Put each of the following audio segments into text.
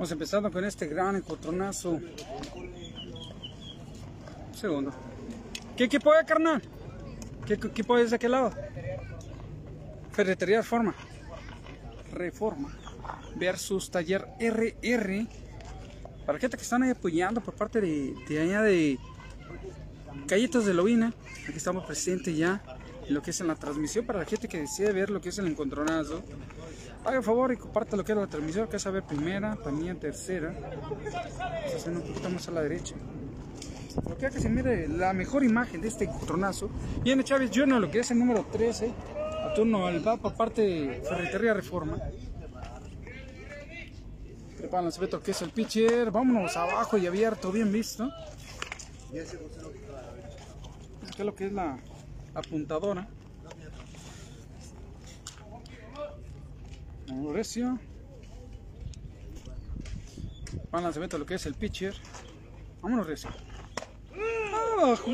Vamos empezando con este gran encontronazo. Un segundo. ¿Qué equipo es, carnal? ¿Qué equipo es de aquel lado? Ferretería Reforma. Reforma. Versus Taller RR. Para gente que están ahí apoyando por parte de, de allá de Calletas de Lobina. Aquí estamos presentes ya en lo que es en la transmisión. Para la gente que decide ver lo que es el encontronazo. Haga favor y comparta lo que es la transmisión. Que es a ver primera, también tercera. Vamos hacer un poquito más a la derecha. Lo que que se mire la mejor imagen de este encontronazo. Viene Chávez Junior, lo que es el número 13. A turno al va por parte de Ferretería Reforma. Preparan se ve lo que es el pitcher. Vámonos abajo y abierto, bien visto. Acá lo que es la apuntadora. Recio. Van lanzamiento lo que es el pitcher. Vámonos recio. Abajo.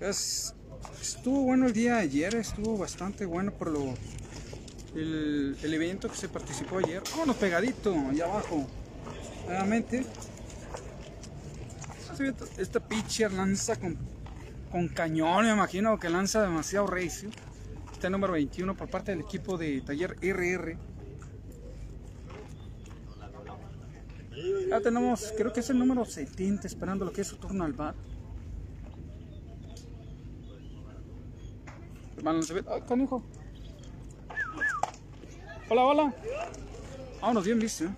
Es, estuvo bueno el día ayer, estuvo bastante bueno por lo el, el evento que se participó ayer. Vámonos pegadito, allá abajo. Nuevamente. Este pitcher lanza con, con cañón, me imagino que lanza demasiado recio. Este el número 21 por parte del equipo de Taller RR. Ya tenemos, creo que es el número 70, esperando lo que es su turno al bar. Ay, canijo. Hola, hola. Vámonos bien visto. ¿eh?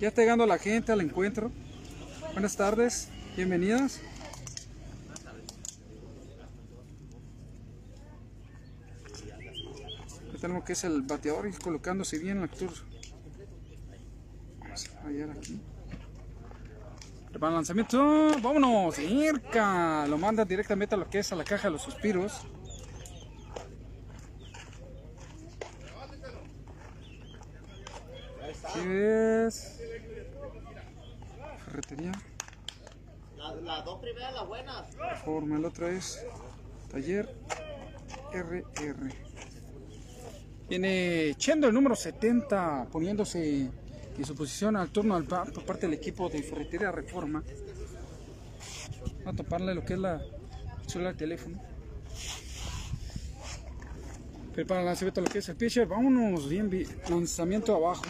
Ya está llegando la gente al encuentro. Buenas tardes, bienvenidos. Tenemos que es el bateador y colocándose bien el actor. Vamos a hallar aquí. Para el lanzamiento, vámonos, cerca. Lo manda directamente a lo que es a la caja de los suspiros. Aquí es. Ferretería. Las la dos primeras, las buenas. Forma, el otro es Taller RR. Viene Chendo el número 70 poniéndose en su posición al turno al bat por parte del equipo de Ferretería Reforma. A toparle lo que es la celular del teléfono. Prepara el lanzamiento lo que es el pitcher. Vámonos bien, bien. lanzamiento abajo.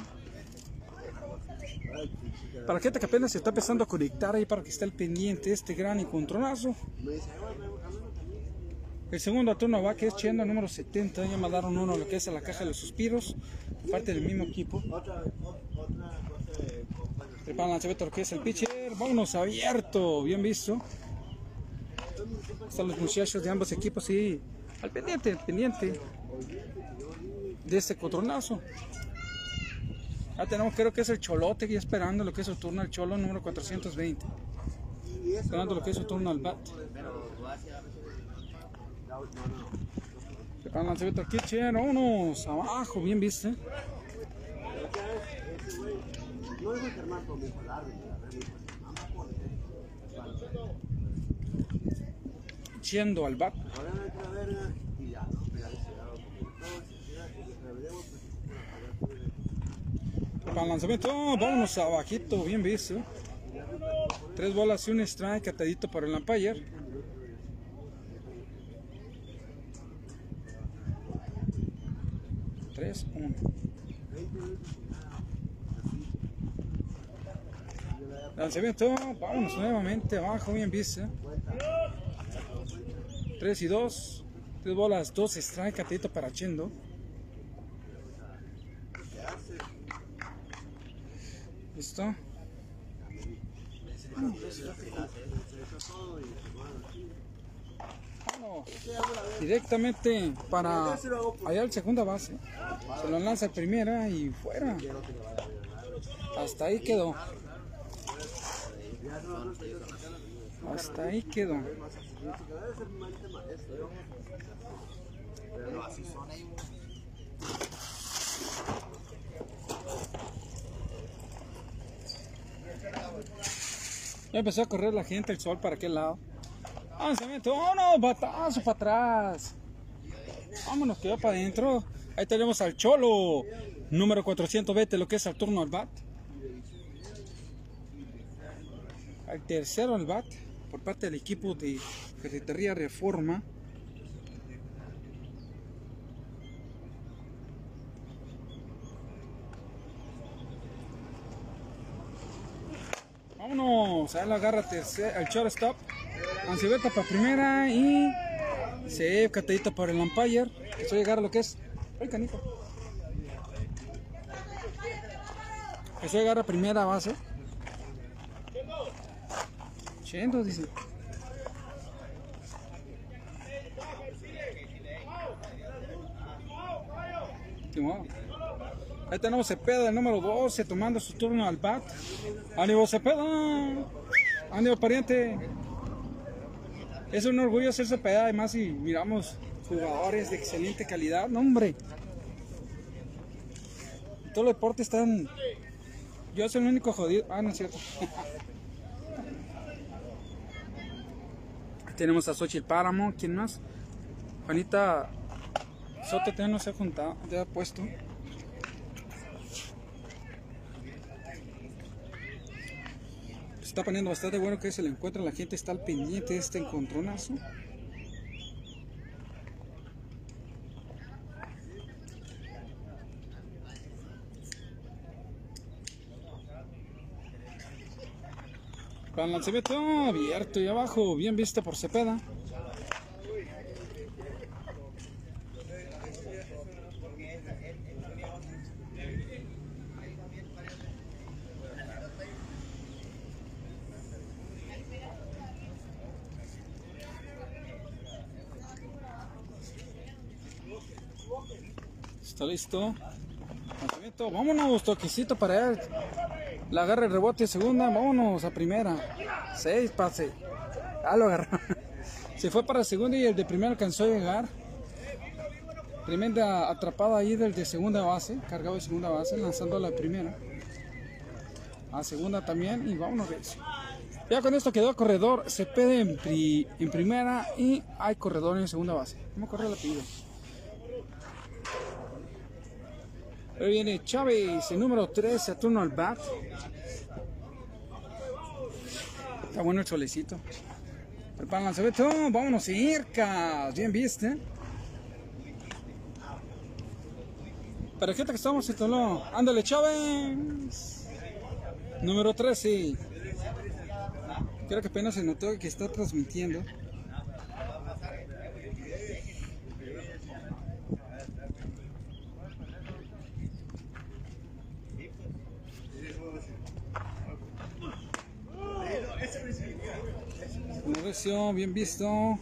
Para la gente que apenas se está empezando a conectar ahí para que esté al pendiente este gran encontronazo. El segundo turno va que es Chendo número 70. Ya mandaron uno lo que es a la caja de los suspiros. Parte del mismo equipo. Preparan lanzamiento lo que es el pitcher. Vámonos abierto. Bien visto. Están los muchachos de ambos equipos y al pendiente, al pendiente de este encontronazo. Ya tenemos, creo que es el Cholote aquí esperando lo que es su turno al Cholo número 420. Esperando lo que es su turno al bat. Preparan lanzamiento al pitcher. Vámonos abajo, bien viste. Yendo al bat. Para el lanzamiento, vámonos abajito, bien visto. Tres bolas y un strike atadito por el umpire. Tres, uno. Lanzamiento, vámonos nuevamente abajo, bien visto. 3 y 2. 3 bolas, 2 strike, atadito para Chendo. ¿Listo? Directamente para allá al segunda base. Se lo lanza el primera y fuera. Hasta ahí quedó. Hasta ahí quedó. Ya empezó a correr la gente, el sol para aquel lado. Lanzamiento, vámonos, batazo para atrás. Vámonos, quedó para adentro. Ahí tenemos al Cholo, número 420, lo que es el turno al bat. Al tercero al bat, por parte del equipo de Ferretería Reforma. Vámonos, ahí lo agarra el shortstop. Ancibeta para primera y se catadito por el umpire. Eso llegar a lo que es. Ay, canito. Eso llegar a primera base. Chendo, dice. Ahí tenemos Cepeda, el número 12, tomando su turno al bat. ¡Ánimo, Cepeda! ¡Ánimo, pariente! Es un orgullo ser Cepeda, además, y miramos jugadores de excelente calidad. ¡No, hombre! Todo el deporte están... Yo soy el único jodido. Ah, no es cierto. Tenemos a Xochitl Páramo. ¿Quién más? Juanita Soto todavía no se ha juntado, ya ha puesto. Está poniendo bastante bueno que se le encuentra. La gente está al pendiente de este encontronazo. Para el lanzamiento abierto y abajo, bien vista por Cepeda. Está listo. Lanzamiento. Vámonos, toquecito para él. La agarra el rebote segunda. Vámonos a primera. Seis pase. Ah, lo agarró. Se fue para segunda y el de primera alcanzó a llegar. Tremenda atrapada ahí del de segunda base. Cargado de segunda base, lanzando a la primera. A segunda también. Y vámonos. Ya con esto quedó corredor. Se pede en, en primera y hay corredor en segunda base. ¿Cómo corre la pide? Ahí viene Chávez, el número 3, a turno al bat. Está bueno el solecito. Prepara el lanzamiento. Vámonos cerca. Bien viste. Para que estamos en Toló. Ándale, Chávez. Número 13. Creo que apenas se notó que está transmitiendo. Mauricio, bien visto.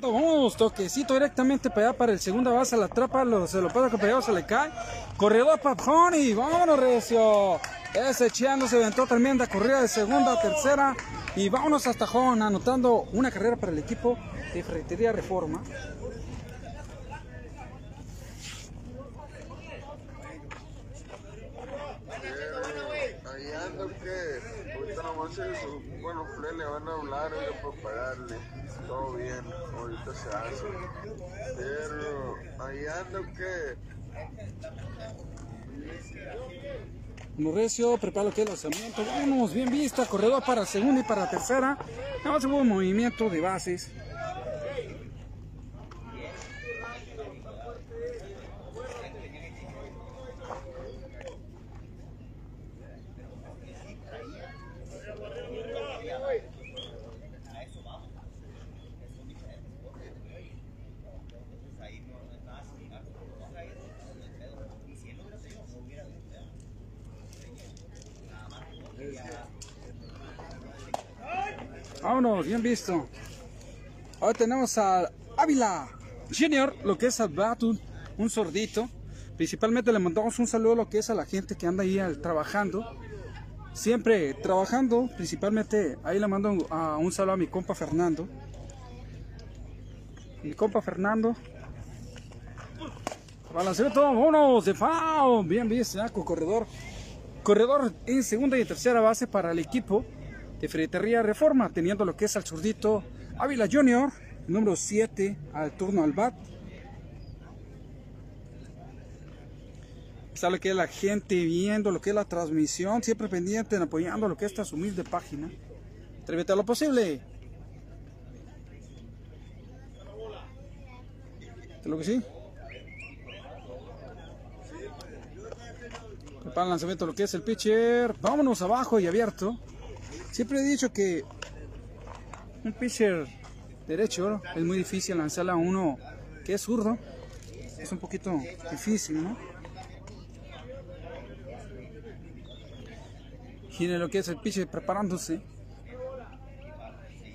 Todo. Vamos, toquecito directamente para allá, para el segunda base, la trapa, lo, se lo puede pegado, se le cae. Corredor para Pony, vámonos, Recio. Ese Chiano se aventó tremenda corrida de segunda a tercera. Y vámonos hasta Jón, anotando una carrera para el equipo de Ferretería Reforma. Ahí ando que ahorita nomás es, bueno, Fred le van a hablar oiga, para pagarle. Todo bien, ahorita se hace. Pero ahí ando que Recio, prepara que el lanzamiento. Vámonos, bien vista. Corredor para segunda y para tercera. Nada más hubo un movimiento de bases. Bien visto. Ahora tenemos a Ávila Junior, lo que es al bat, un, sordito. Principalmente le mandamos un saludo a lo que es a la gente que anda ahí al- trabajando. siempre trabajando, principalmente, ahí le mando un- un saludo a mi compa Fernando. Mi compa Fernando. Balanceamiento, vámonos, de FAO, bien visto, corredor. Corredor en segunda y tercera base para el equipo de Ferretería Reforma, teniendo lo que es al zurdito Ávila Junior, número 7, al turno al bat. Está lo que es la gente viendo, lo que es la transmisión, siempre pendiente, en apoyando lo que es esta humilde página. Atrévete a lo posible. ¿Te lo que sí? Prepara el lanzamiento lo que es el pitcher. Vámonos abajo y abierto. Siempre he dicho que un pitcher derecho es muy difícil lanzarle a uno que es zurdo. Es un poquito difícil, ¿no? Gire lo que es el pitcher preparándose.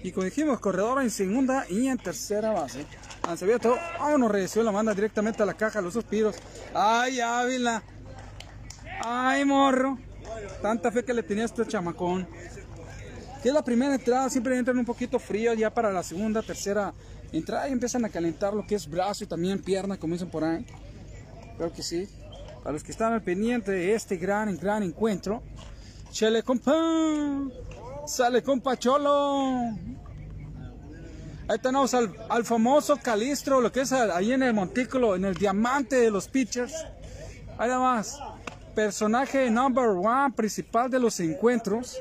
Y como dijimos, corredor en segunda y en tercera base. Lanzamiento. Vámonos, recibió la manda directamente a la caja, los suspiros. ¡Ay, Ávila! ¡Ay, morro! Tanta fe que le tenía este chamacón. Que es la primera entrada, siempre entran un poquito frío. Ya para la segunda, tercera entrada, y empiezan a calentar lo que es brazo y también pierna, dicen por ahí. Creo que sí. Para los que están al pendiente de este gran, gran encuentro. Chele compa. Sale compa Cholo. Ahí tenemos al, al famoso Calistro, lo que es ahí en el montículo, en el diamante de los pitchers. Ahí nada más. Personaje number one principal de los encuentros.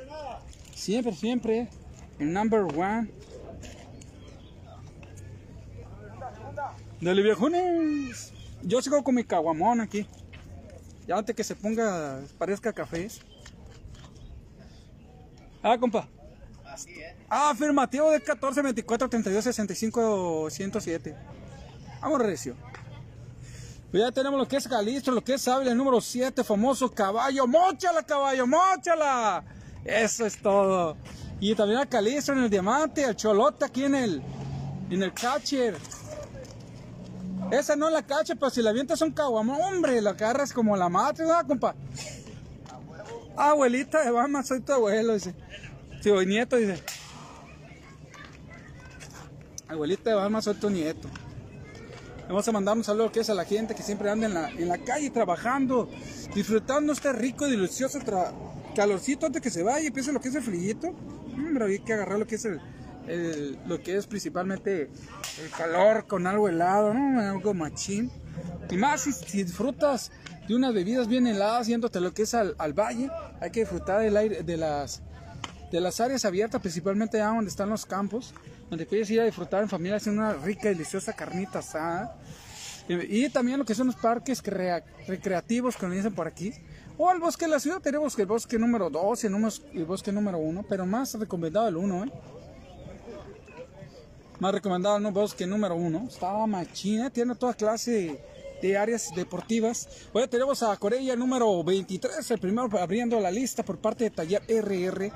Siempre, siempre. El number one. Dale viejones. Yo sigo con mi caguamón aquí. Ya antes que se ponga, parezca café. Ah, compa. Ah, afirmativo de 14, 24, 32, 65, 107. Vamos, Recio. Pues ya tenemos lo que es Calistro, lo que es Ávila, el número 7, famoso caballo. ¡Móchala, caballo! ¡Móchala! Eso es todo. Y también a Calistro en el diamante, al Cholota aquí en el, en el catcher. Esa no la catcher, pero si la avientas un caguamón, hombre, la agarras como la madre, ¿no, compa? Abuelita de Bama, soy tu abuelo, dice. Voy nieto, dice. Abuelita de Bama, soy tu nieto. Vamos a mandar un saludo que es a la gente que siempre anda en la, en la calle trabajando, disfrutando este rico y delicioso tra- calorcito antes que se vaya y empiece lo que es el frillito. Hombre, hay que agarrar lo que es el, lo que es principalmente el calor con algo helado, ¿no? Algo machín. Y más si, disfrutas de unas bebidas bien heladas yéndote lo que es al, al valle, hay que disfrutar del aire, de las de las áreas abiertas, principalmente allá donde están los campos, donde puedes ir a disfrutar en familia haciendo una rica y deliciosa carnita asada. Y, también lo que son los parques crea- recreativos que nos dicen por aquí. O el bosque de la ciudad, tenemos el bosque número 2 y el, bosque número 1, pero más recomendado el 1, ¿eh? Más recomendado el bosque número 1. Está machina, tiene toda clase de áreas deportivas. Hoy tenemos a Corea número 23, el primero abriendo la lista por parte de Taller RR.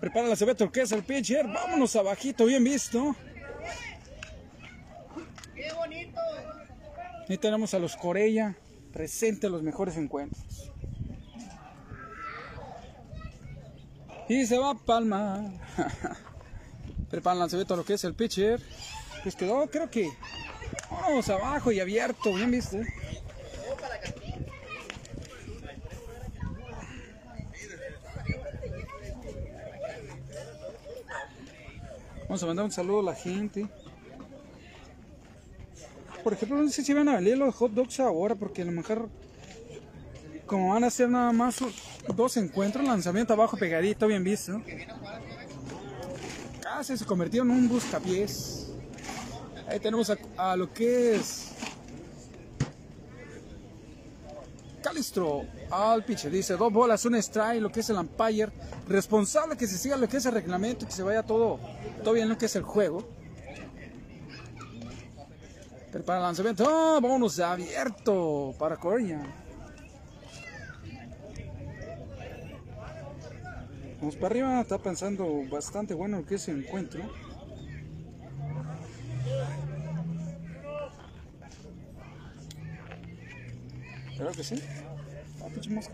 Prepara la cebeta, que es el pitcher. Vámonos abajito, bien visto. ¡Qué bonito! Ahí tenemos a los Corella, presente los mejores encuentros. Y se va Palma. Prepara el lanzamiento a lo que es el pitcher. Pues quedó, creo que. Vamos abajo y abierto, bien visto. Vamos a mandar un saludo a la gente. Por ejemplo, no sé si van a venir los hot dogs ahora, porque a lo mejor, como van a ser nada más dos encuentros, lanzamiento abajo pegadito, bien visto. Casi se convirtió en un buscapiés. Ahí tenemos a, lo que es Calistro al pitcher. Dice dos bolas, un strike, lo que es el umpire. Responsable que se siga lo que es el reglamento, que se vaya todo, todo bien lo que es el juego. Prepara el lanzamiento. ¡Oh, vámonos abierto para Corea. Vamos para arriba. Está pensando bastante bueno lo que es el encuentro. Creo que sí. Ah, pinche mosca.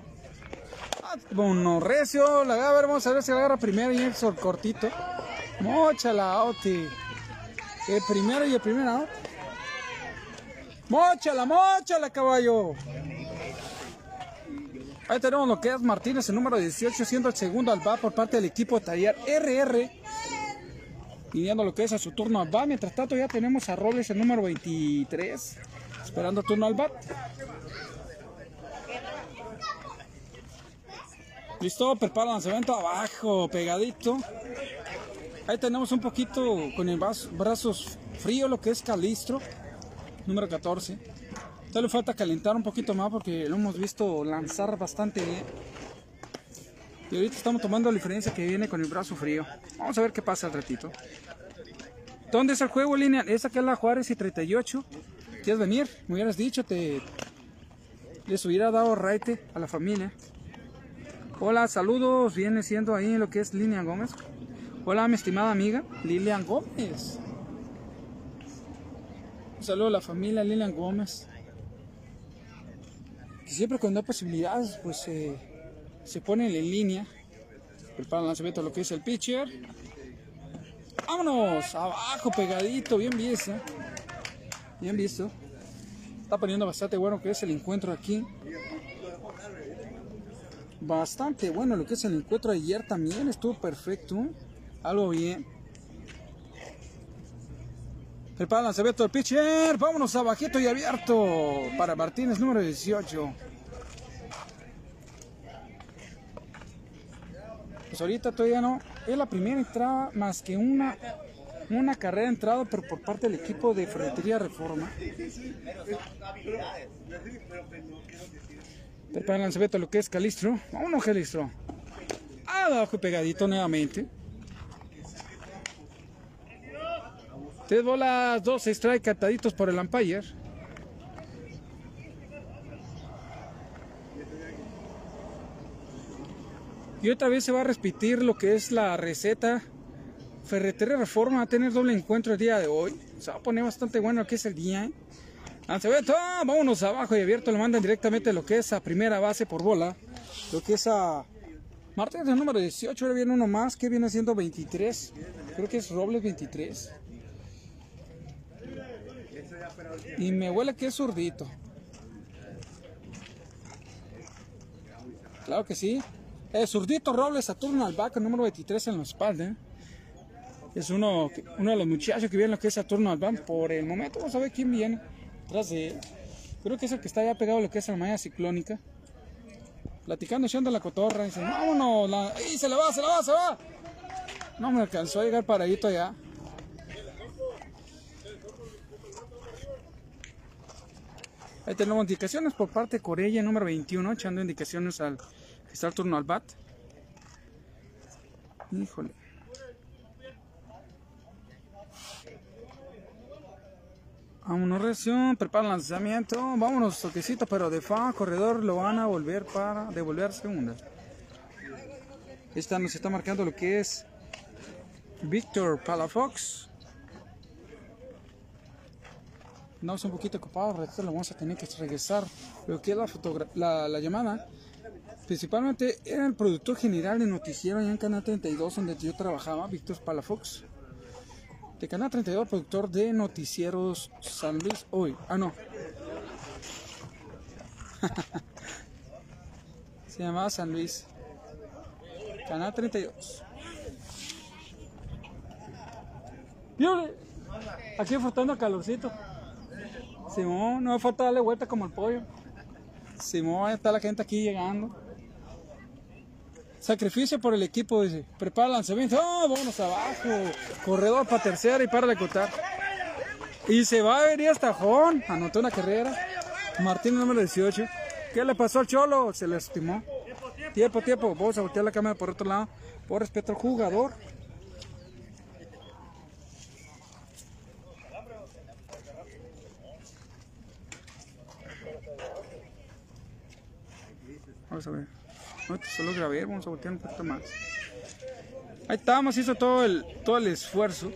Ah, bueno, recio, la agarra, vamos a ver si la agarra primero y el cortito. Mochala, Oti. El primero y el primer out. Mochala, mochala, caballo. Ahí tenemos lo que es Martínez, el número 18, siendo el segundo al por parte del equipo Taller RR. Pidiendo lo que es a su turno al bat. Mientras tanto ya tenemos a Robles, el número 23, esperando turno al bat. Listo, prepara lanzamiento abajo, pegadito. Ahí tenemos un poquito con el brazos frío lo que es Calistro, número 14. Todavía le falta calentar un poquito más porque lo hemos visto lanzar bastante bien. Y ahorita estamos tomando la diferencia que viene con el brazo frío. Vamos a ver qué pasa al ratito. ¿Dónde es el juego, línea? Es la Juárez y 38. ¿Quieres venir? Me hubieras dicho, te les hubiera dado raite a la familia. Hola, saludos. Viene siendo ahí lo que es Lilian Gómez. Hola, mi estimada amiga Lilian Gómez. Un saludo a la familia Lilian Gómez. siempre cuando hay posibilidades, pues se ponen en línea. Prepara el lanzamiento lo que es el pitcher. Vámonos, abajo, pegadito, bien visto. Bien visto. Está poniendo bastante bueno que es el encuentro aquí bastante bueno lo que es el encuentro ayer también estuvo perfecto algo bien prepara el lanzamiento del pitcher vámonos abajito y abierto para Martínez número 18 pues ahorita todavía no es la primera entrada más que una una carrera entrada pero por parte del equipo de Ferretería Reforma Prepara el lanzamiento lo que es Calistro. Vámonos, Calistro. Abajo pegadito nuevamente. Tres bolas, dos strike cataditos por el umpire. Y otra vez se va a repetir lo que es la receta. Ferretería Reforma va a tener doble encuentro el día de hoy. Se va a poner bastante bueno que es el día. ¿eh? Lanzamiento, vámonos abajo y abierto, lo mandan directamente lo que es a primera base por bola. Lo que es a Martínez número 18, ahora viene uno más que viene siendo 23. Creo que es Robles 23. Y me huele que es zurdito. Claro que sí. El zurdito Robles Saturno al back, número 23 en la espalda. Es uno, uno de los muchachos que viene lo que es Saturno al back. Por el momento vamos a ver quién viene. Creo que es el que está ya pegado a lo que es la malla ciclónica. Platicando, echando la cotorra. Dice, vámonos. La... ¡Y se le va, se le va, se va! No me alcanzó a llegar paradito ya. Ahí tenemos indicaciones por parte de Corella, número 21, echando indicaciones al que está el turno al bat. Híjole. Vámonos reacción, prepara el lanzamiento, vámonos toquecito, pero de fa, corredor lo van a volver para devolver segunda. Esta nos está marcando lo que es Víctor Palafox. Andamos un poquito ocupados, lo vamos a tener que regresar. Lo que es la, la, llamada, principalmente era el productor general de noticiero allá en Canal 32 donde yo trabajaba, Víctor Palafox de Canal 32, productor de noticieros San Luis hoy. Ah, no. Se llamaba San Luis. Canal 32. Aquí faltando calorcito. Simón, no me falta darle vuelta como el pollo. Simón, está la gente aquí llegando. Sacrificio por el equipo, dice. Prepara lanzamiento. ¡Oh, vámonos abajo! Corredor para tercera y para de cotar. Y se va a venir hasta Jón. Anotó una carrera. Martín número 18. ¿Qué le pasó al Cholo? Se le estimó. Tiempo, tiempo. Vamos a voltear la cámara por otro lado. Por respeto al jugador. vas a ver. No, solo grabé, vamos a voltear un poquito más. Ahí estábamos, hizo todo el, todo el esfuerzo.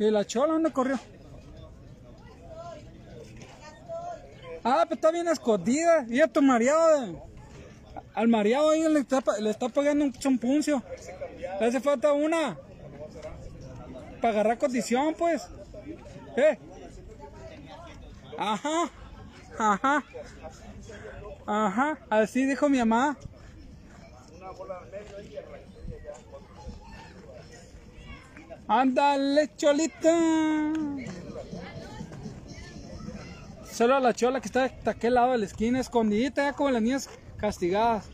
¿Y la chola dónde corrió? Ah, pues está bien escondida. Y esto mareado. Eh. Al mareado ahí le está, le está pagando un chompuncio. Le hace falta una. Para agarrar condición, pues. ¿Eh? Ajá. Ajá. Ajá. Así dijo mi mamá. Ándale, cholita. Solo a la chola que está de aquel lado de la esquina, escondidita, ya como las niñas castigadas.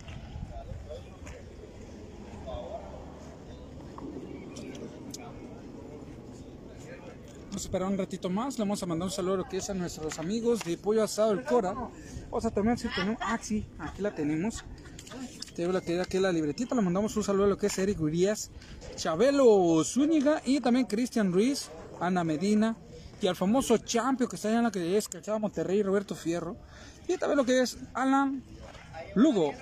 Vamos a esperar un ratito más. Le vamos a mandar un saludo a lo que es a nuestros amigos de Pollo Asado El Cora. Vamos a tomar si tenemos. Ah, sí, aquí la tenemos. Tengo la que aquí la libretita. Le mandamos un saludo a lo que es Eric Urias, Chabelo Zúñiga y también Cristian Ruiz, Ana Medina y al famoso Champio que está allá en la que es Calzada Monterrey, Roberto Fierro. Y también lo que es Alan Lugo.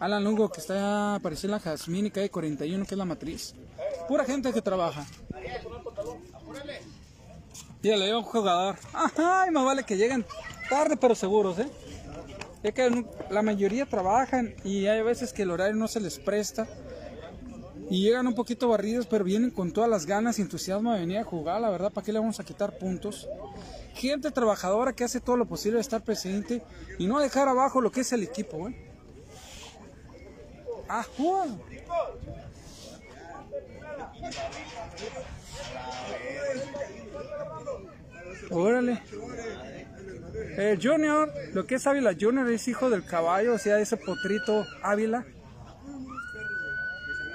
Alan Lugo que está apareciendo en la Jazmín y calle 41 que es la matriz. Pura gente que trabaja. Y le dio un jugador. Ay, más vale que lleguen tarde pero seguros, ¿eh? Es que la mayoría trabajan y hay veces que el horario no se les presta. Y llegan un poquito barridos, pero vienen con todas las ganas y entusiasmo de venir a jugar. La verdad, ¿para qué le vamos a quitar puntos? Gente trabajadora que hace todo lo posible de estar presente y no dejar abajo lo que es el equipo, ¿eh? ¡Ah, Juan! Órale. El Junior, lo que es Ávila Junior es hijo del caballo, o sea, ese potrito Ávila.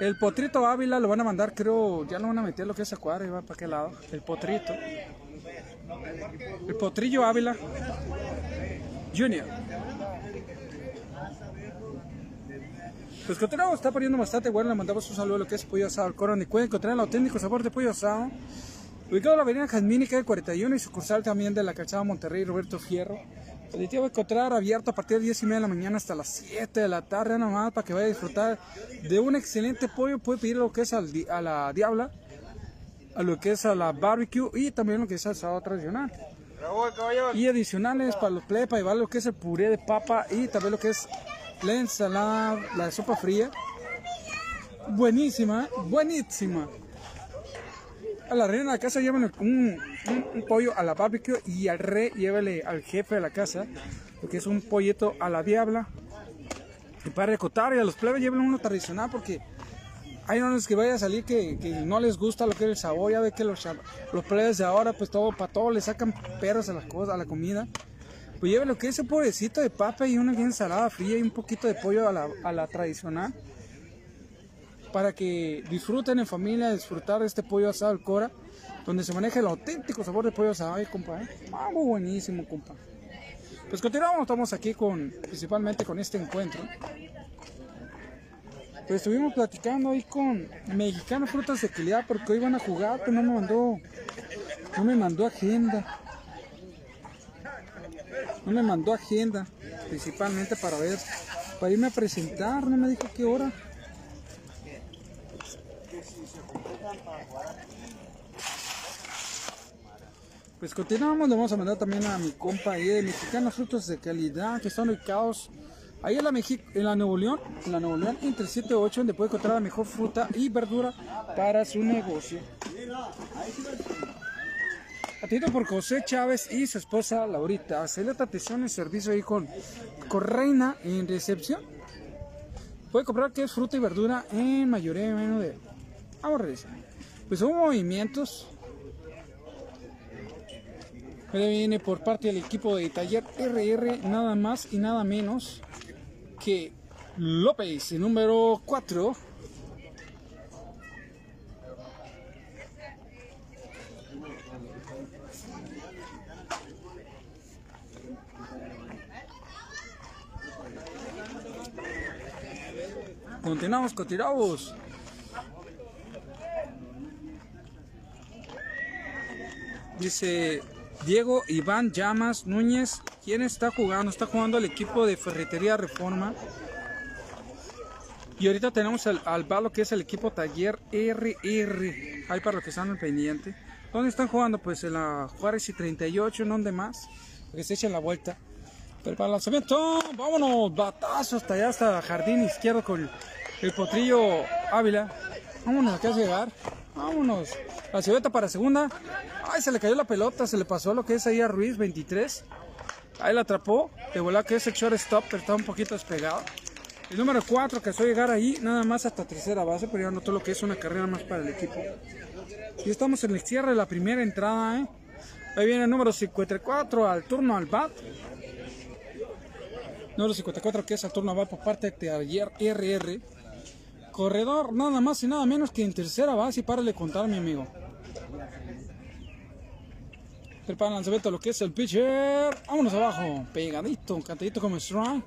El potrito Ávila lo van a mandar, creo, ya lo van a meter lo que es Acuario, va para qué lado. El potrito. El potrillo Ávila Junior. Pues continuamos, está poniendo bastante bueno, le mandamos un saludo a lo que es pollo asado al Coron y pueden encontrar el auténtico sabor de pollo asado. Ubicado en la avenida Jazmín calle 41 y sucursal también de la calzada Monterrey Roberto Fierro. El va a encontrar abierto a partir de 10 y media de la mañana hasta las 7 de la tarde nomás para que vaya a disfrutar de un excelente pollo. Puede pedir lo que es al a la diabla, a lo que es a la barbecue y también lo que es asado tradicional. Y adicionales para los plebes, para llevar lo que es el puré de papa y también lo que es la ensalada, la sopa fría. Buenísima, buenísima. A la reina de la casa llévenle un, un- un pollo a la barbecue y al rey llévele al jefe de la casa, lo que es un pollito a la diabla. Y para recotar y a los plebes llévenle uno tradicional porque hay unos que vaya a salir que, que no les gusta lo que es el sabor. Ya ve que los, los plebes de ahora, pues todo para todo le sacan perros a las cosas, a la comida. Pues lleve lo que es ese pobrecito de papa y una ensalada fría y un poquito de pollo a la, a la tradicional para que disfruten en familia, disfrutar de este pollo asado al Cora, donde se maneja el auténtico sabor de pollo asado, ay, compa, ¿eh? Muy buenísimo, compa. Pues continuamos, estamos aquí con, principalmente con este encuentro. Pues estuvimos platicando ahí con Mexicano Frutas de Equilidad porque hoy van a jugar, pero no me mandó, no me mandó agenda. No me mandó agenda, principalmente para ver, para irme a presentar, no me dijo qué hora. Pues continuamos, le vamos a mandar también a mi compa ahí de Mexicanos Frutos de Calidad, que están ubicados ahí en la, Mexi- en la Nuevo León, en la Nuevo León, entre 7 y 8, donde puede encontrar la mejor fruta y verdura para su negocio. Atendido por José Chávez y su esposa Laurita. Excelente atención y servicio ahí con, con Reina en recepción. Puede comprar que es fruta y verdura en mayoría de menos de. Vamos. Pues hubo movimientos. Pero viene por parte del equipo de Taller RR nada más y nada menos López, número 4. Continuamos, continuamos. Dice Diego Iván Llamas Núñez. ¿Quién está jugando? Está jugando el equipo de Ferretería Reforma. Y ahorita tenemos al, al balo que es el equipo Taller RR. Ahí para los que están al pendiente. ¿Dónde están jugando? Pues en la Juárez y 38, ¿dónde más? Para que se echen la vuelta. Pero para el lanzamiento, vámonos, batazo hasta allá, hasta jardín izquierdo con el potrillo Ávila. Vámonos, que hace llegar. Vámonos. La cebeta para segunda. Ay, se le cayó la pelota, se le pasó lo que es ahí a Ruiz, 23. Ahí la atrapó. De volar que es el shortstop, pero está un poquito despegado. El número 4 que suele llegar ahí, nada más hasta tercera base, pero ya notó lo que es una carrera más para el equipo. Y estamos en el cierre de la primera entrada, ¿eh? Ahí viene el número 54 al turno al bat. Número 54 que es al turno al bat por parte de ayer RR. Corredor nada más y nada menos que en tercera base y para de contar, mi amigo. El lanzamiento lo que es el pitcher. Vámonos abajo. Pegadito, cantadito como strike.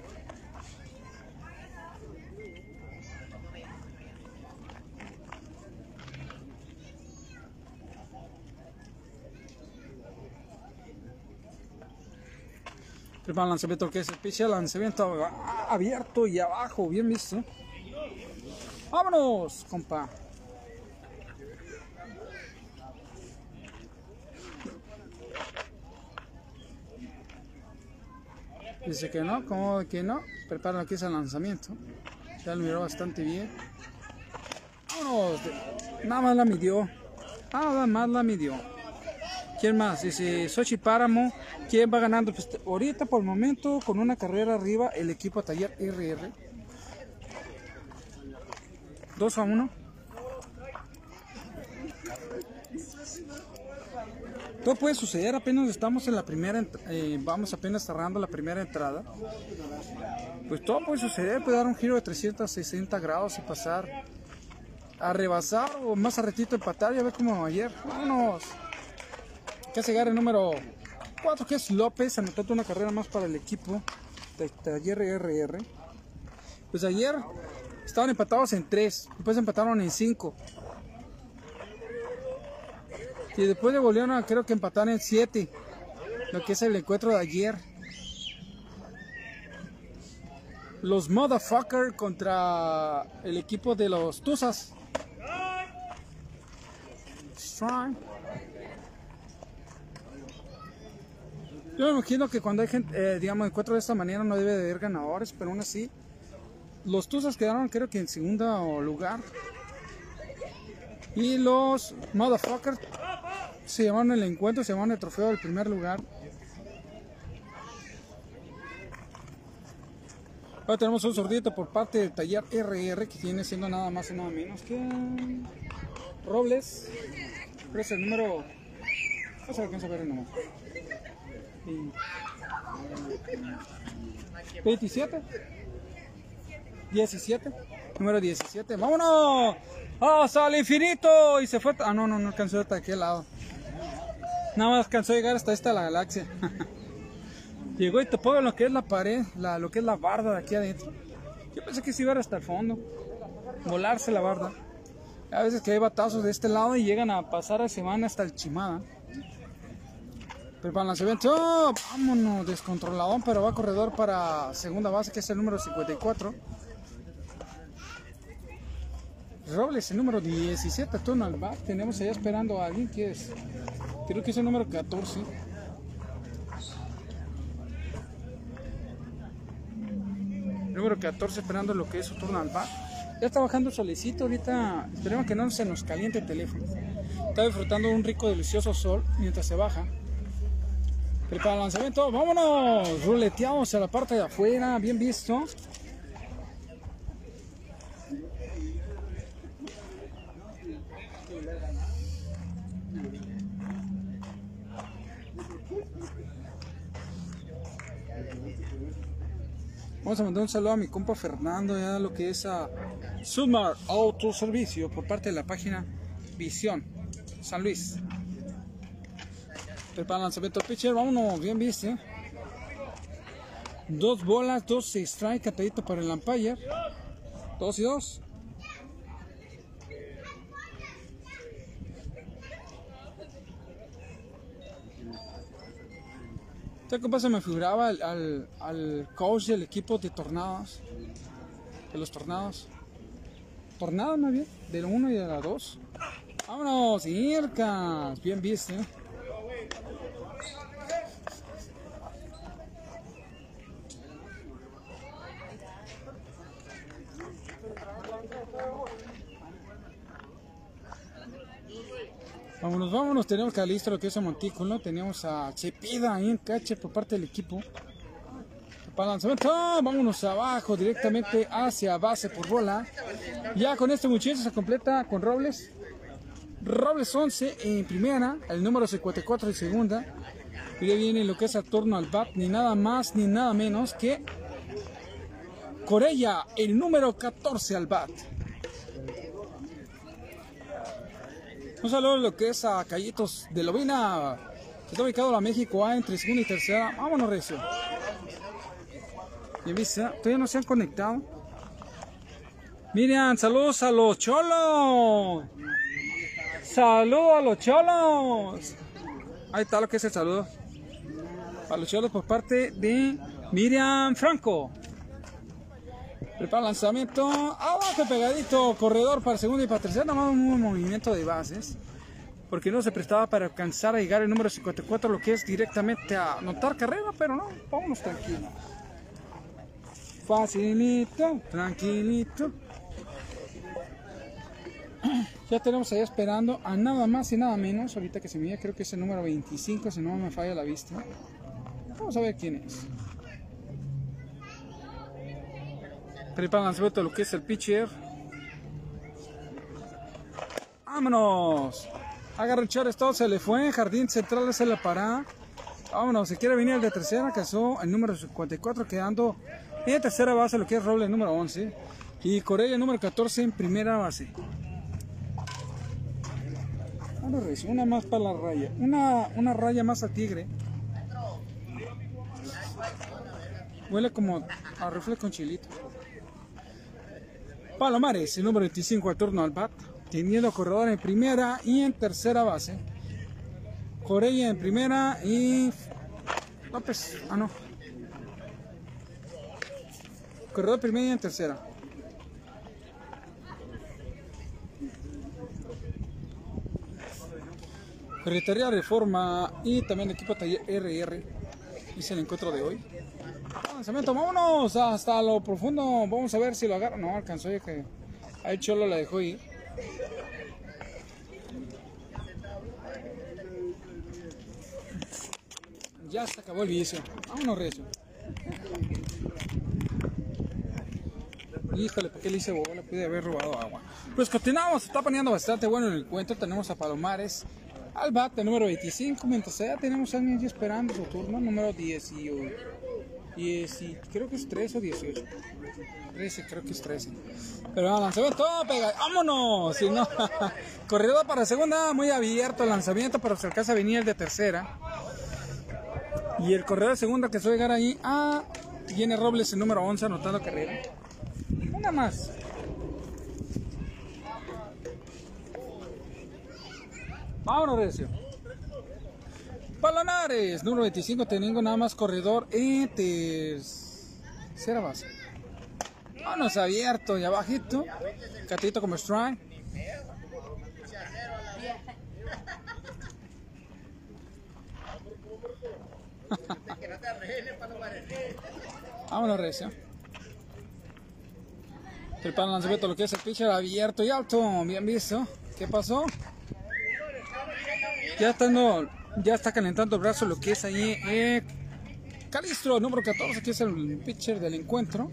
El lanzamiento lo que es el pitcher. Lanzamiento abierto y abajo. Bien visto. Vámonos, compa. Dice que no, como que no. Prepara aquí ese lanzamiento. Ya lo miró bastante bien. Vámonos. Nada más la midió. Nada más la midió. ¿Quién más? Dice Sochi Páramo. ¿Quién va ganando? Pues ahorita por el momento con una carrera arriba el equipo Taller RR. 2 a 1. Todo puede suceder, apenas estamos en la primera, eh, vamos apenas cerrando la primera entrada. Pues todo puede suceder, puede dar un giro de 360 grados y pasar a rebasar o más a retito empatar, ya ve como ayer. Vámonos. Que se el número 4, que es López, anotando una carrera más para el equipo de Taller RR. Pues ayer estaban empatados en 3, después empataron en 5. Y después de a creo que empataron en 7. Lo que es el encuentro de ayer. Los Motherfucker contra el equipo de los Tuzas. Strong. Yo me imagino que cuando hay gente, eh, digamos, encuentro de esta manera no debe de haber ganadores, pero aún así, los Tuzas quedaron creo que en segundo lugar. Y los Motherfuckers se llamaron el encuentro, se llamaron el trofeo del primer lugar. Ahora tenemos un sordito por parte del taller RR que viene siendo nada más y nada menos que Robles. Creo es el número. No se alcanza a ver el número. 27. 17. Número 17. ¡Vámonos! ¡Hasta el infinito! Y se fue. Ah, no, no, no alcanzó hasta aquel lado. Nada más alcanzó a llegar hasta esta la galaxia. Llegó y topó lo que es la pared, lo que es la barda de aquí adentro. Yo pensé que se iba hasta el fondo. Volarse la barda. A veces que hay batazos de este lado y llegan a pasar a semana hasta el Chimada. Pero para el lanzamiento, ¡oh! vámonos, descontroladón, pero va corredor para segunda base, que es el número 54. Robles, el número 17, turno al bat. Tenemos allá esperando a alguien que es, creo que es el número 14. Número 14 esperando lo que es su turno al bat. Ya está bajando solecito, ahorita esperemos que no se nos caliente el teléfono. Está disfrutando un rico, delicioso sol mientras se baja. Prepara el lanzamiento, vámonos, ruleteamos a la parte de afuera, bien visto. Vamos a mandar un saludo a mi compa Fernando, ya lo que es a Sumar Auto Servicio por parte de la página Visión San Luis. Prepara lanzamiento pitcher, vámonos, bien viste. Dos bolas, dos strike, catadito para el umpire. Dos y dos. ¿Sabes qué pasa? Me figuraba al, al, al coach del equipo de tornados, de los tornados. tornada más bien, del 1 y de la 2. Vámonos, Ircas, bien visto. ¿eh? Vámonos, vámonos, tenemos Calistro, que es a Montículo, teníamos a Chepida ahí en cache por parte del equipo. Para lanzamiento, ¡ah! vámonos abajo, directamente hacia base por bola. Ya con este muchacho se completa con Robles. Robles 11 en primera, el número 54 en segunda. Y ya viene lo que es a torno al bat, ni nada más ni nada menos que Corella, el número 14 al bat. Un saludo a lo que es a Callitos de Lobina. Está ubicado la México A entre segunda y tercera. Vámonos, Recio. Bien viste, todavía no se han conectado. Miriam, saludos a los cholos. Saludos a los cholos. Ahí está lo que es el saludo. A los cholos por parte de Miriam Franco. Prepara el lanzamiento. Abajo pegadito. Corredor para segunda y para tercera. Nada más un movimiento de bases. Porque no se prestaba para alcanzar a llegar el número 54, lo que es directamente a anotar carrera, pero no, vámonos tranquilos. Facilito, tranquilito. Ya tenemos ahí esperando a nada más y nada menos. Ahorita que se me creo que es el número 25, si no me falla la vista. Vamos a ver quién es. Prepara el lanzamiento de lo que es el pitcher. ¡Vámonos! Agarra el shortstop, se le fue. Jardín central se la para. Vámonos, se quiere venir el de tercera, casó el número 54, quedando en tercera base lo que es Roble número 11. Y Corella número 14 en primera base. Una más para la raya. Una, una raya más a tigre. Huele como a rifle con chilito. Palomares, el número 25 al turno al bat, teniendo corredor en primera y en tercera base. Corella en primera y López, ah no. Corredor primera y en tercera. Ferretería Reforma y también equipo taller RR. Hice el encuentro de hoy. Lanzamiento, vámonos hasta lo profundo. Vamos a ver si lo agarra. No, alcanzó ya que ahí Cholo la dejó ir. Ya se acabó el vicio. Vámonos, Recio. Híjole, ¿por qué le hice bola? Pude haber robado agua. Pues continuamos, está poniendo bastante bueno el encuentro. Tenemos a Palomares al bate número 25. Mientras allá tenemos a alguien esperando su turno, número 10 y, creo que es 13 o 18. 13, creo que es 13. Pero lanzamiento, pega, vámonos. Si no, corredor para segunda, muy abierto el lanzamiento, pero se alcanza a venir el de tercera. Y el corredor de segunda que suele llegar ahí, ah, viene Robles el número 11 anotando carrera. Una más. Vámonos, Recio. Palonares, número 25, teniendo nada más corredor en tercera base. Vámonos abierto y abajito. Catito como strike. Vámonos, Recio. El pan lanzamiento, lo que es el pitcher abierto y alto. Bien visto. ¿Qué pasó? Ya estando, ya está calentando el brazo lo que es ahí eh, Calistro, número 14, que es el pitcher del encuentro.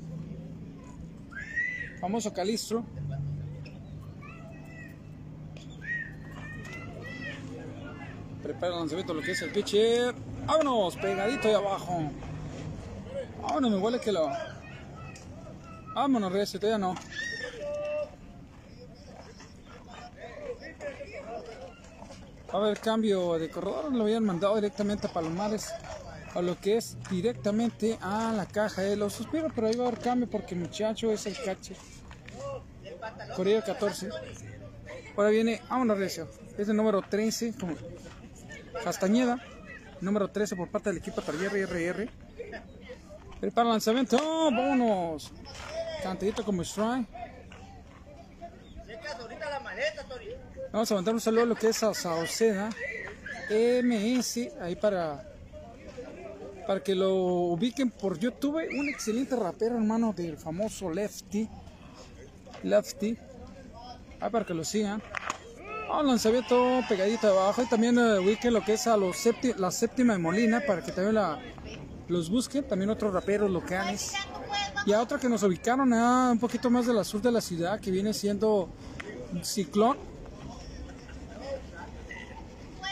Famoso Calistro. Prepara el lanzamiento lo que es el pitcher. Vámonos, pegadito de abajo. Vámonos, me huele que lo. Vámonos, Recio, ya no. Va a haber cambio de corredor, lo habían mandado directamente a Palomares, a lo que es directamente a la caja de los suspiros, pero ahí va a haber cambio porque el muchacho es el catcher. Correo 14. Ahora viene, vámonos Recio, es el número 13, como Castañeda, número 13 por parte del equipo Taller RR. Prepara el lanzamiento, ¡Oh, vámonos. Cantadito como strike. Vamos a mandar un saludo a lo que es a Sauceda MS, ahí para, para que lo ubiquen por YouTube. Un excelente rapero, hermano, del famoso Lefty. Lefty. Ahí para que lo sigan. Ah, lanzamiento pegadito abajo. Y también eh, ubiquen lo que es a la séptima de Molina para que también la, los busquen. También otros raperos locales. Y a otra que nos ubicaron ah, un poquito más del sur de la ciudad, que viene siendo Ciclón.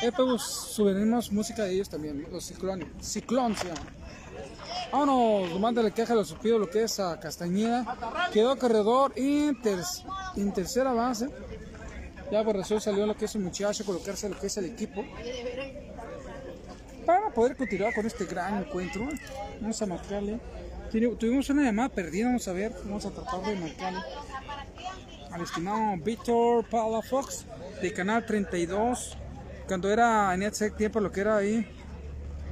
Eh, pues música de ellos también, los Ciclones. Ciclón se llama. Vámonos, mándale queja a los supidos lo que es a Castañeda. Quedó corredor inter, en tercera base. Ya por eso salió lo que es el muchacho, colocarse lo que es el equipo. Para poder continuar con este gran encuentro. Vamos a marcarle. Tuvimos una llamada perdida, vamos a ver, vamos a tratar de marcarle. Al estimado Víctor Palafox de Canal 32. Cuando era en ese tiempo lo que era ahí.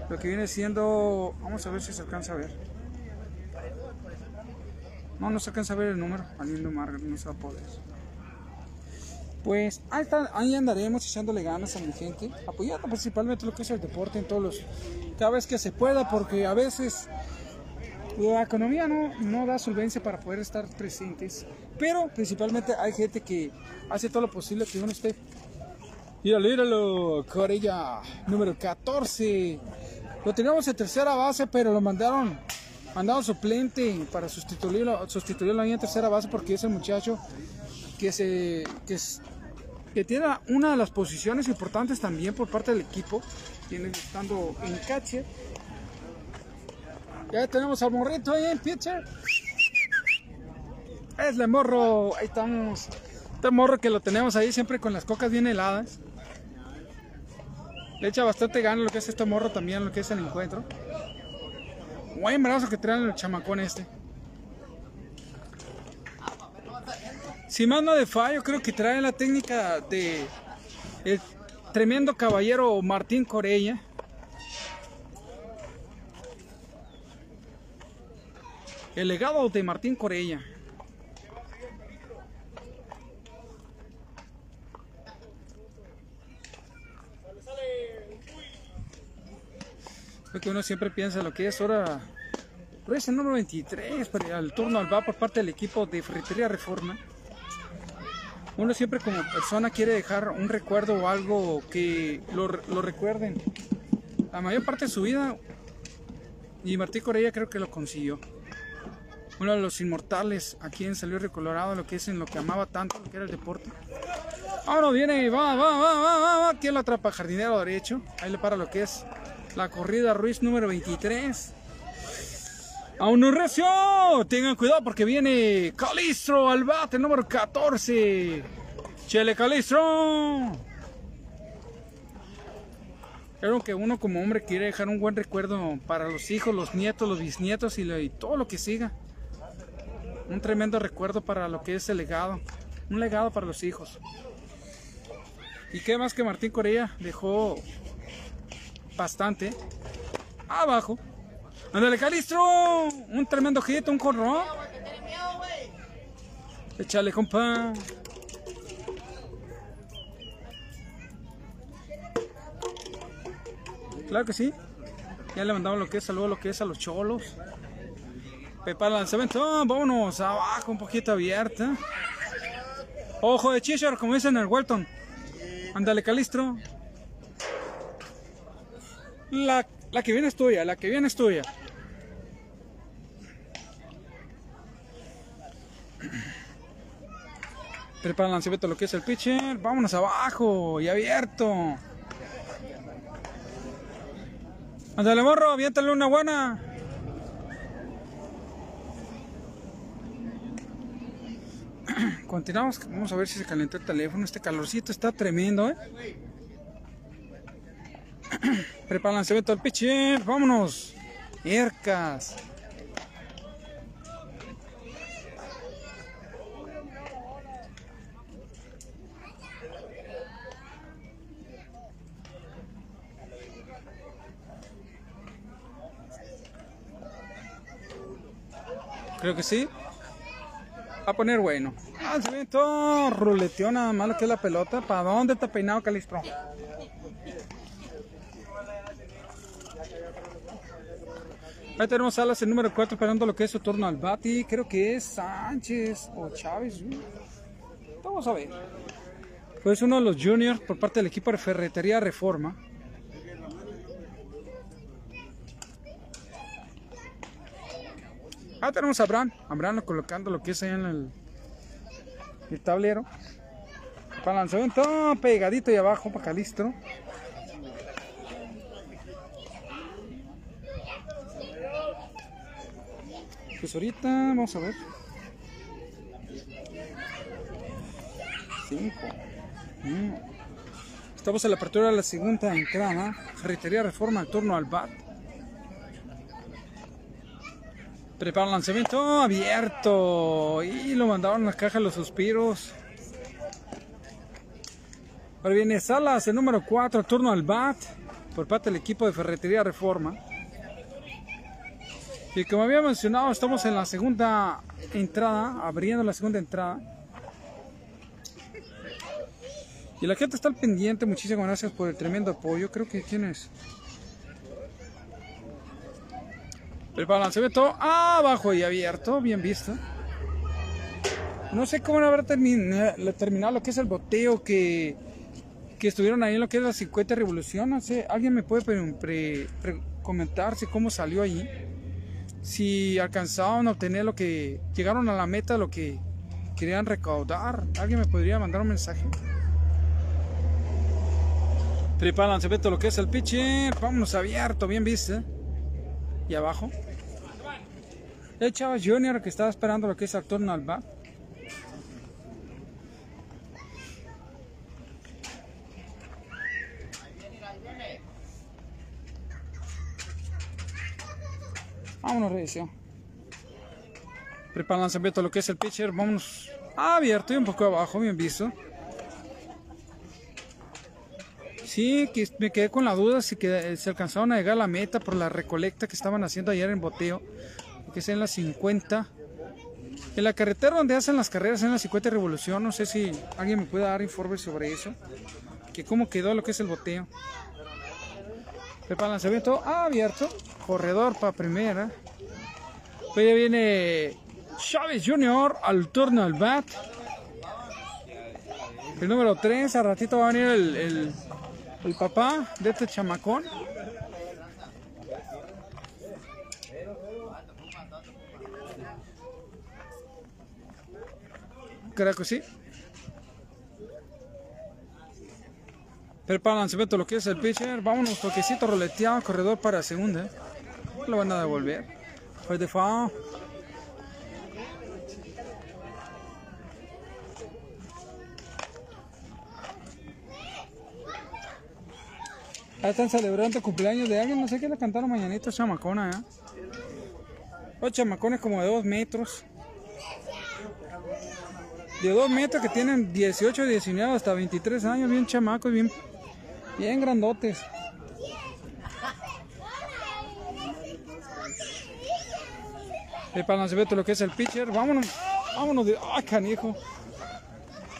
Lo que viene siendo. Vamos a ver si se alcanza a ver. No, no se alcanza a ver el número. Valiendo Margaret, no se va a poder. Pues ahí, está- ahí andaremos echándole ganas a mi gente, apoyando principalmente lo que es el deporte en todos los, cada vez que se pueda, porque a veces la economía no, no da solvencia para poder estar presentes, pero principalmente hay gente que hace todo lo posible que uno esté. Míralo, míralo, Corella número 14. Lo teníamos en tercera base, pero lo mandaron, mandaron suplente para sustituirlo, sustituirlo ahí en tercera base porque es el muchacho que se que, que tiene una de las posiciones importantes también por parte del equipo, tiene estando en catcher. Ya tenemos al morrito ahí en pitcher. Es el morro, ahí estamos. Este morro que lo tenemos ahí siempre con las cocas bien heladas. Le echa bastante gana lo que es este morro también, lo que es el encuentro. Buen brazo que traen el chamacón este. Si más no de fallo, creo que trae la técnica de el tremendo caballero Martín Corella. El legado de Martín Corella. Que uno siempre piensa lo que es es el número 23 para el turno al va por parte del equipo de Ferretería Reforma. Uno siempre como persona quiere dejar un recuerdo o algo que lo, lo recuerden. La mayor parte de su vida. Y Martín Corella creo que lo consiguió. Uno de los inmortales aquí en San Luis Río Colorado, lo que es en lo que amaba tanto, lo que era el deporte. Ahora viene, va, va, va, va, va, va. ¿Quién lo atrapa? Jardinero derecho. Ahí le para lo que es la corrida Ruiz número 23. A un recio. Tengan cuidado porque viene Calistro al bate número 14. Chele Calistro. Creo que uno como hombre quiere dejar un buen recuerdo para los hijos, los nietos, los bisnietos y todo lo que siga. Un tremendo recuerdo para lo que es el legado. Un legado para los hijos. Y qué más que Martín Correa dejó bastante abajo. Ándale, Calistro. Un tremendo hit, un corro. Échale, compa. Claro que sí. Ya le mandamos lo que es saludo, lo que es a los cholos. Pepa el lanzamiento. Ah, vámonos abajo, un poquito abierta. Ojo de Chishar, como dicen en el Walton. Ándale, Calistro. La, la que viene es tuya, la que viene es tuya. Prepara el lanzamiento lo que es el pitcher. Vámonos abajo y abierto. Ándale, morro, aviéntale una buena. Continuamos, vamos a ver si se calentó el teléfono. Este calorcito está tremendo, ¿eh? Prepara el lanzamiento del pitcher. Vámonos. Ercas. Creo que sí. A poner bueno. Lanzamiento, ruleteó nada más lo que la pelota. ¿Para dónde está peinado Calistro? Ahí tenemos a Alas el número 4 esperando lo que es su turno al bati. Creo que es Sánchez o Chávez. Vamos a ver. Pues uno de los juniors por parte del equipo de Ferretería Reforma. Ah, tenemos a Abraham. Abraham colocando lo que es ahí en el, el tablero. Para lanzamiento pegadito y abajo para Calistro. Pues ahorita vamos a ver. 5. Estamos en la apertura de la segunda entrada. Ferretería Reforma, el turno al bat. Prepara el lanzamiento abierto. Y lo mandaron a la caja de los suspiros. Ahora viene Salas, el número 4, turno al bat. Por parte del equipo de Ferretería Reforma. Y como había mencionado, estamos en la segunda entrada, abriendo la segunda entrada. Y la gente está al pendiente, muchísimas gracias por el tremendo apoyo. Creo que quién es. El balanceamiento abajo y abierto, bien visto. No sé cómo habrá terminado, terminado lo que es el boteo que, que estuvieron ahí en lo que es la 50 revolución. No sé, alguien me puede pre, pre, pre, comentar si cómo salió allí si alcanzaron a obtener lo que llegaron a la meta, lo que querían recaudar. ¿Alguien me podría mandar un mensaje? Tripa lanzamiento lo que es el pitcher. Vámonos abierto, bien visto. Y abajo. El Chávez Junior que estaba esperando lo que es el turno Vámonos, revisión. Prepara el lanzamiento lo que es el pitcher. Vámonos abierto y un poco abajo, bien visto. Sí, que me quedé con la duda si que se alcanzaron a llegar a la meta por la recolecta que estaban haciendo ayer en boteo. Que es en la 50. En la carretera donde hacen las carreras en la 50 Revolución. No sé si alguien me puede dar informes sobre eso. Que cómo quedó lo que es el boteo. El lanzamiento abierto. Corredor para primera. Pues ya viene Chávez Jr. al turno al bat. El número 3. A ratito va a venir el, el papá de este chamacón. Creo que sí. Prepara el lanzamiento lo que es el pitcher. Vámonos, toquecito roleteado, corredor para segunda. Lo van a devolver. Fue de foul. Ahí están celebrando el cumpleaños de alguien. No sé qué le cantaron mañanita chamacona, ¿eh? Los chamacones como de 2 metros. De 2 metros que tienen 18, 19 hasta 23 años. Bien chamacos, bien Bien grandotes. El lanzamiento lo que es el pitcher. Vámonos, vámonos de. ¡Ay, canijo!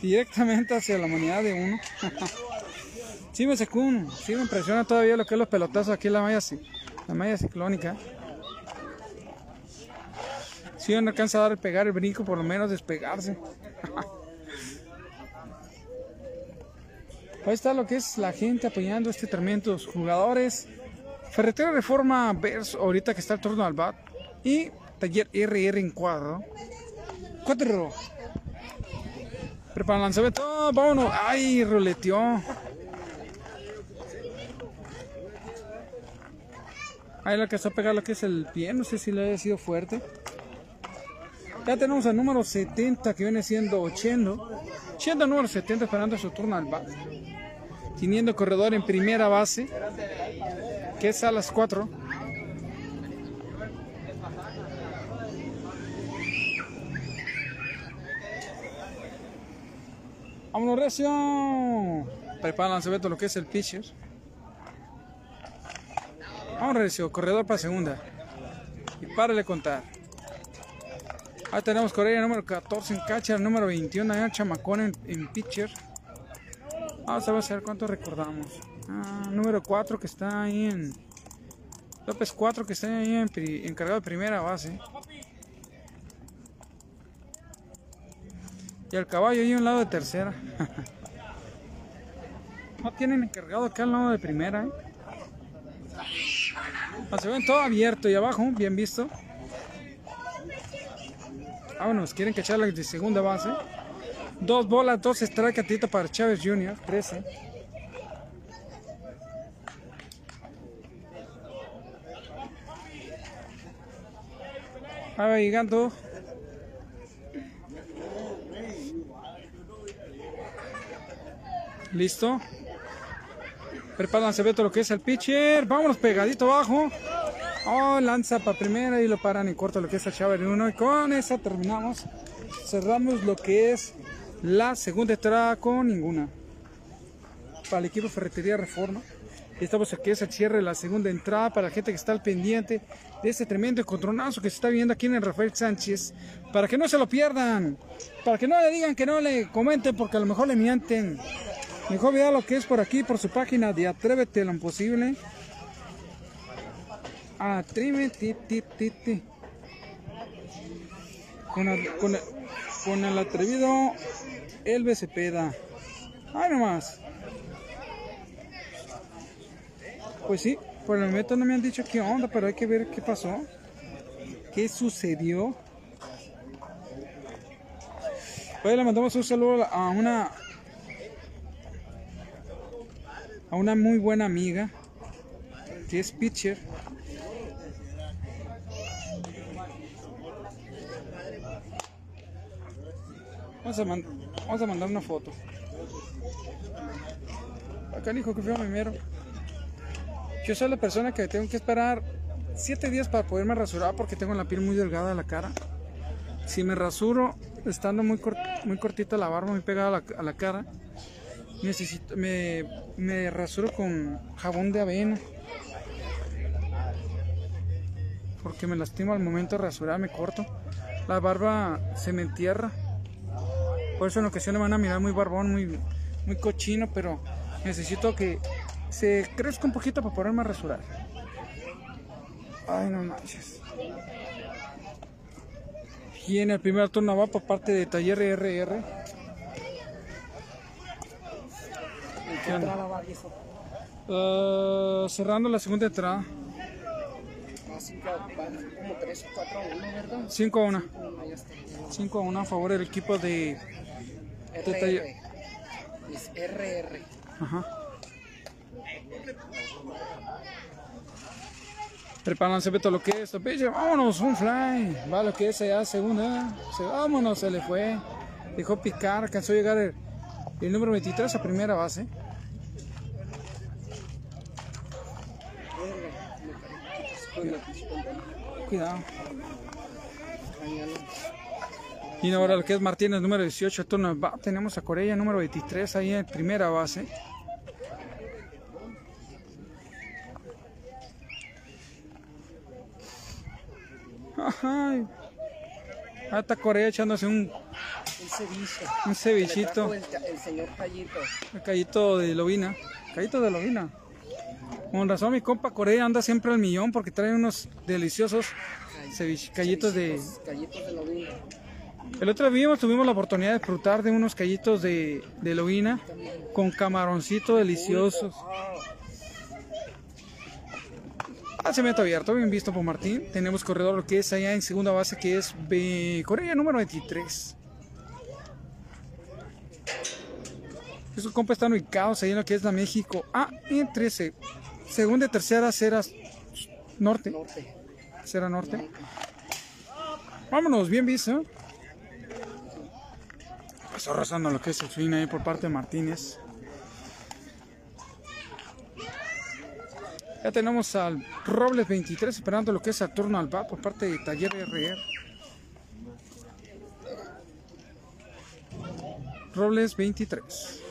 Directamente hacia la humanidad de uno. sí me secún, sí me impresiona todavía lo que es los pelotazos aquí en la malla, la malla ciclónica. Si sí, no alcanza a dar el pegar el brinco, por lo menos despegarse. Ahí está lo que es la gente apoyando este tremendo jugadores. Ferretera Reforma Vers, ahorita que está el turno al bat. Y Taller RR en cuadro. Cuatro. Prepara el lanzamiento. Oh, vámonos. Ay, roleteó. Ahí lo que está a pegar lo que es el pie. No sé si le haya sido fuerte. Ya tenemos al número 70 que viene siendo 80. 80 número 70 esperando su turno al bat. Teniendo corredor en primera base. Que es a las 4. Vámonos recio. Prepara lanzamiento lo que es el pitcher. Vamos recio. Corredor para segunda. Y párale contar. Ahí tenemos Correa número 14 en catcher, número 21 allá Chamacón en, en pitcher. Vamos a ver cuánto recordamos. Ah, número 4 que está ahí en... López 4 que está ahí en, encargado de primera base. Y el caballo ahí un lado de tercera. no tienen encargado acá al lado de primera. ¿eh? Ah, se ven todo abierto y abajo, bien visto. Vámonos, quieren que echarle de segunda base. Dos bolas, dos strike a Tito para Chávez Jr., 13. Ahí va llegando. Listo. Prepárense, ve todo lo que es el pitcher. Vámonos pegadito abajo. Oh, lanza para primera y lo paran en corto lo que es el Chávez 1. Y con esa terminamos. Cerramos lo que es la segunda entrada con ninguna. Para el equipo Ferretería Reforma. Estamos aquí, es el cierre de la segunda entrada para la gente que está al pendiente de este tremendo encontronazo que se está viendo aquí en el Rafael Sánchez. Para que no se lo pierdan. Para que no le digan que no le comenten porque a lo mejor le mienten. Mejor vea lo que es por aquí, por su página de Atrévete lo imposible. Atrévete, ti, ti, ti. Con, el- con, el- con el atrevido Elbe Cepeda. Ay, nomás. Pues sí, por el momento no me han dicho qué onda, pero hay que ver qué pasó. ¿Qué sucedió? Pues le mandamos un saludo a una a una muy buena amiga que es pitcher. Vamos a, man- vamos a mandar una foto. Acá dijo que fue primero. Yo soy la persona que tengo que esperar 7 días para poderme rasurar porque tengo la piel muy delgada de la cara. Si me rasuro estando muy, muy cortita la barba, muy pegada a la, a la cara, necesito, me, me rasuro con jabón de avena. Porque me lastimo al momento de rasurar, me corto. La barba se me entierra. Por eso en ocasiones me van a mirar muy barbón, muy, muy cochino, pero necesito que se crezca un poquito para poderme rasurar. Ay, no manches. Y en el primer turno va por parte de Taller RR. ¿Qué onda? Ah, cerrando la segunda entrada. Como 3 o 4 a 1, ¿verdad? 5 a 1. Uno, ya está. 5 a 1 a favor del equipo de... RR. Es RR. Ajá. Prepárense todo lo que es. pitcher. Vámonos, un fly. Va lo que es allá, segunda. Se, vámonos, se le fue. Dejó picar, alcanzó a llegar el, el número 23 a primera base. Cuidado. Y ahora lo que es Martínez, número 18, turno va. Tenemos a Corella, número 23, ahí en primera base. Ay. Ahí está Corella echándose un, Un ceviche. un cevichito, El, el señor Tallito. un callito de lobina. Callito de lobina. Con razón, mi compa Corella anda siempre al millón porque trae unos deliciosos ceviche- callitos de, Callitos de lobina. El otro día tuvimos la oportunidad de disfrutar de unos callitos de, de con camaroncito deliciosos. Lanzamiento abierto, bien visto por Martín. Tenemos corredor lo que es allá en segunda base, que es B- Correa número 23. Esos compas están ubicados ahí en lo que es la México A en 13. Segunda y tercera, ceras norte. Norte. Cera norte. Vámonos, bien visto. Pasó rozando lo que es el swing ahí por parte de Martínez. Ya tenemos al Robles 23 esperando lo que es el turno al bat por parte de Taller RR. Robles 23.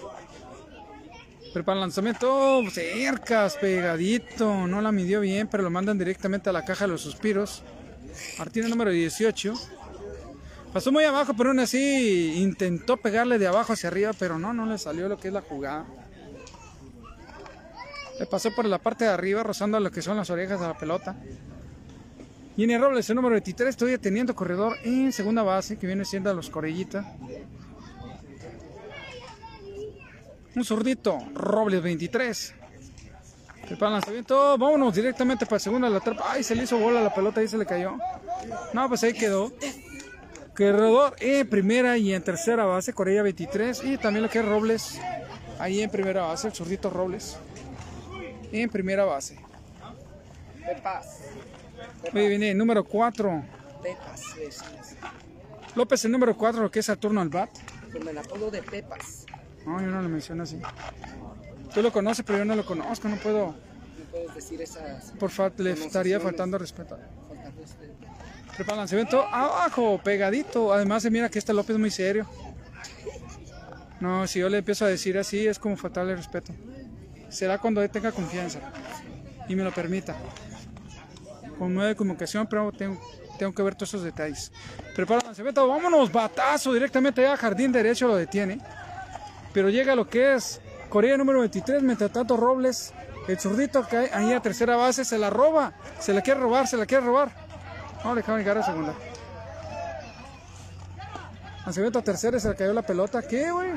Prepara el lanzamiento. Cercas, pegadito. No la midió bien, pero lo mandan directamente a la caja de los suspiros. Martínez número 18. Pasó muy abajo, pero aún así intentó pegarle de abajo hacia arriba, pero no, no le salió lo que es la jugada. Le pasó por la parte de arriba, rozando lo que son las orejas de la pelota. Jenny Robles, el número 23, estoy teniendo corredor en segunda base, que viene siendo a los Corellitas. Un zurdito, Robles 23. Prepara el lanzamiento, vámonos directamente para segunda la trapa. Ay, se le hizo bola la pelota y se le cayó. No, pues ahí quedó. Corredor en primera y en tercera base, Corella 23. Y también lo que es Robles, ahí en primera base, el zurdito Robles. En primera base. Pepas. Muy bien, eh, número 4. Pepas, le decimos. López, el número 4, lo que es Saturno al bat. Con el apodo de Pepas. No, yo no lo menciono así. Tú lo conoces, pero yo no lo conozco, no puedo. No puedes decir esas. Por favor, le estaría faltando respeto. Faltas de respeto. Prepara el abajo, pegadito. Además, se mira que este López es muy serio. No, si yo le empiezo a decir así, es como faltarle respeto. Será cuando él tenga confianza y me lo permita. Con nueva comunicación, pero tengo, tengo que ver todos esos detalles. Prepara el vámonos, batazo directamente allá, jardín derecho lo detiene. Pero llega lo que es Corea número 23, mientras tanto Robles, el zurdito que hay ahí a tercera base, se la roba, se la quiere robar, se la quiere robar. No, dejaron llegar a segunda. Lanzamiento a tercera, y se le cayó la pelota. ¿Qué, güey?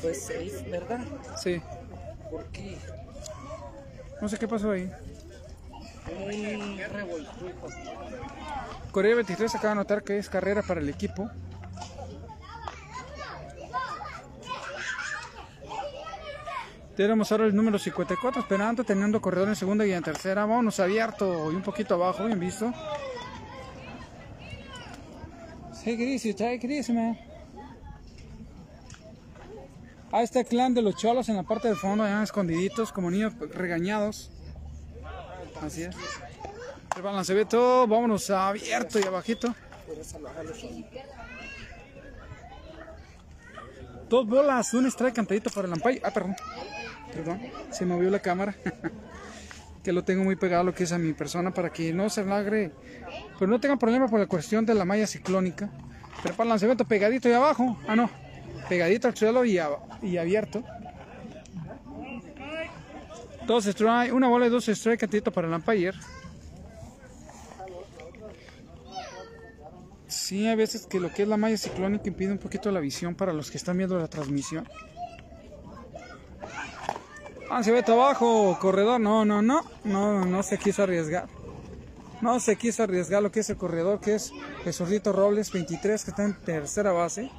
Fue safe, ¿verdad? Sí, ¿Por qué? no sé qué pasó ahí. Revoltujo. Corea 23 acaba de notar que es carrera para el equipo. Tenemos ahora el número 54, esperando, teniendo corredor en segunda y en tercera. Vámonos abierto y un poquito abajo, bien visto. Take it easy, take. Ahí está el clan de los cholos en la parte del fondo, allá escondiditos, como niños regañados. Así es. El balanceamiento, vámonos abierto y abajito. Dos bolas, un strike cantadito para el umpire. Ah, perdón. Perdón, se movió la cámara. que lo tengo muy pegado lo que es a mi persona para que no se lagre. Pero no tengan problema por la cuestión de la malla ciclónica. Pero para el lanzamiento pegadito y abajo. Ah, no. Pegadito al suelo y, y abierto. Dos strike, una bola y dos strike cantadito para el umpire. Sí, a veces que lo que es la malla ciclónica impide un poquito la visión para los que están viendo la transmisión. Ah, se ve abajo, corredor. No, no, no, no, no se quiso arriesgar. No se quiso arriesgar lo que es el corredor, que es Zurdito Robles 23, que está en tercera base.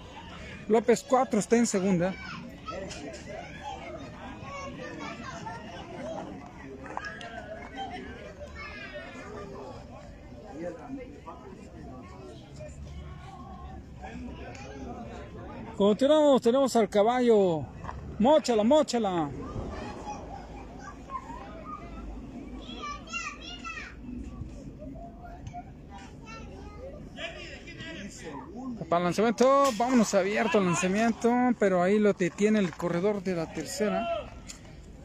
López 4 está en segunda. Continuamos, tenemos al caballo. Móchala, móchala. Para el lanzamiento, vámonos abierto al lanzamiento, pero ahí lo detiene el corredor de la tercera.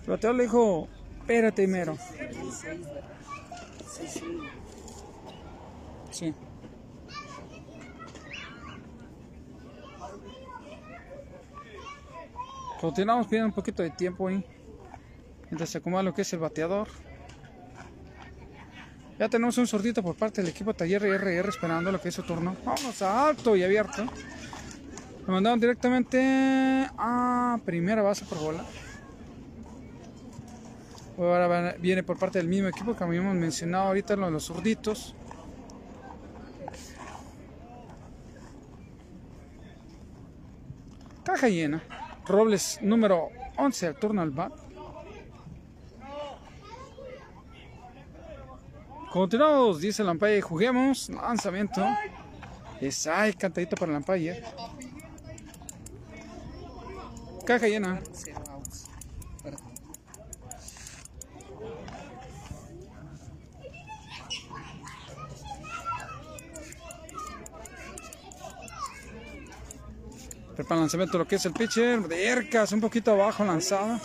Bateador le dijo, espérate mero. Sí. Continuamos pidiendo un poquito de tiempo ahí. Mientras se acomoda lo que es el bateador. Ya tenemos un sordito por parte del equipo Taller RR esperando lo que es su turno. Vamos a alto y abierto. Lo mandaron directamente a primera base por bola. Ahora viene por parte del mismo equipo que habíamos mencionado ahorita, lo de los zurditos. Caja llena. Robles número 11 al turno al bat. Continuamos, dice el umpire, juguemos. Lanzamiento. Es ay, cantadito para el umpire. Caja llena. Prepara el lanzamiento lo que es el pitcher. De Ercas, un poquito abajo lanzada.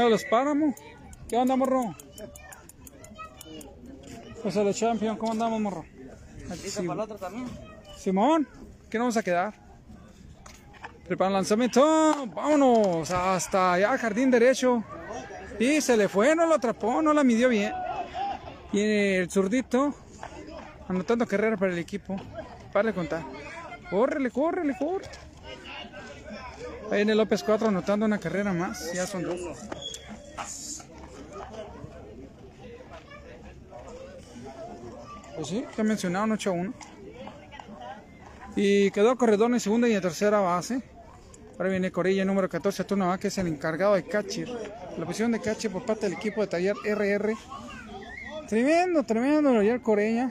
Bueno, los páramos. ¿Qué onda, morro? Pues el champion, ¿cómo andamos, morro? ¿Listo para el otro también? Simón, ¿qué nos vamos a quedar? Prepara el lanzamiento, vámonos hasta allá, jardín derecho. Y se le fue, no lo atrapó, no la midió bien. Y el zurdito, anotando carrera para el equipo. Para de contar. Córrele, córrele, corre. Ahí viene López 4 anotando una carrera más. Ya son dos. Pues sí, que mencionaron 8 a 1. Y quedó corredor en segunda y en tercera base. Ahora viene Corilla número 14, turno va, que es el encargado de catcher. La posición de catcher por parte del equipo de taller RR. Tremendo, tremendo, ayer Corella.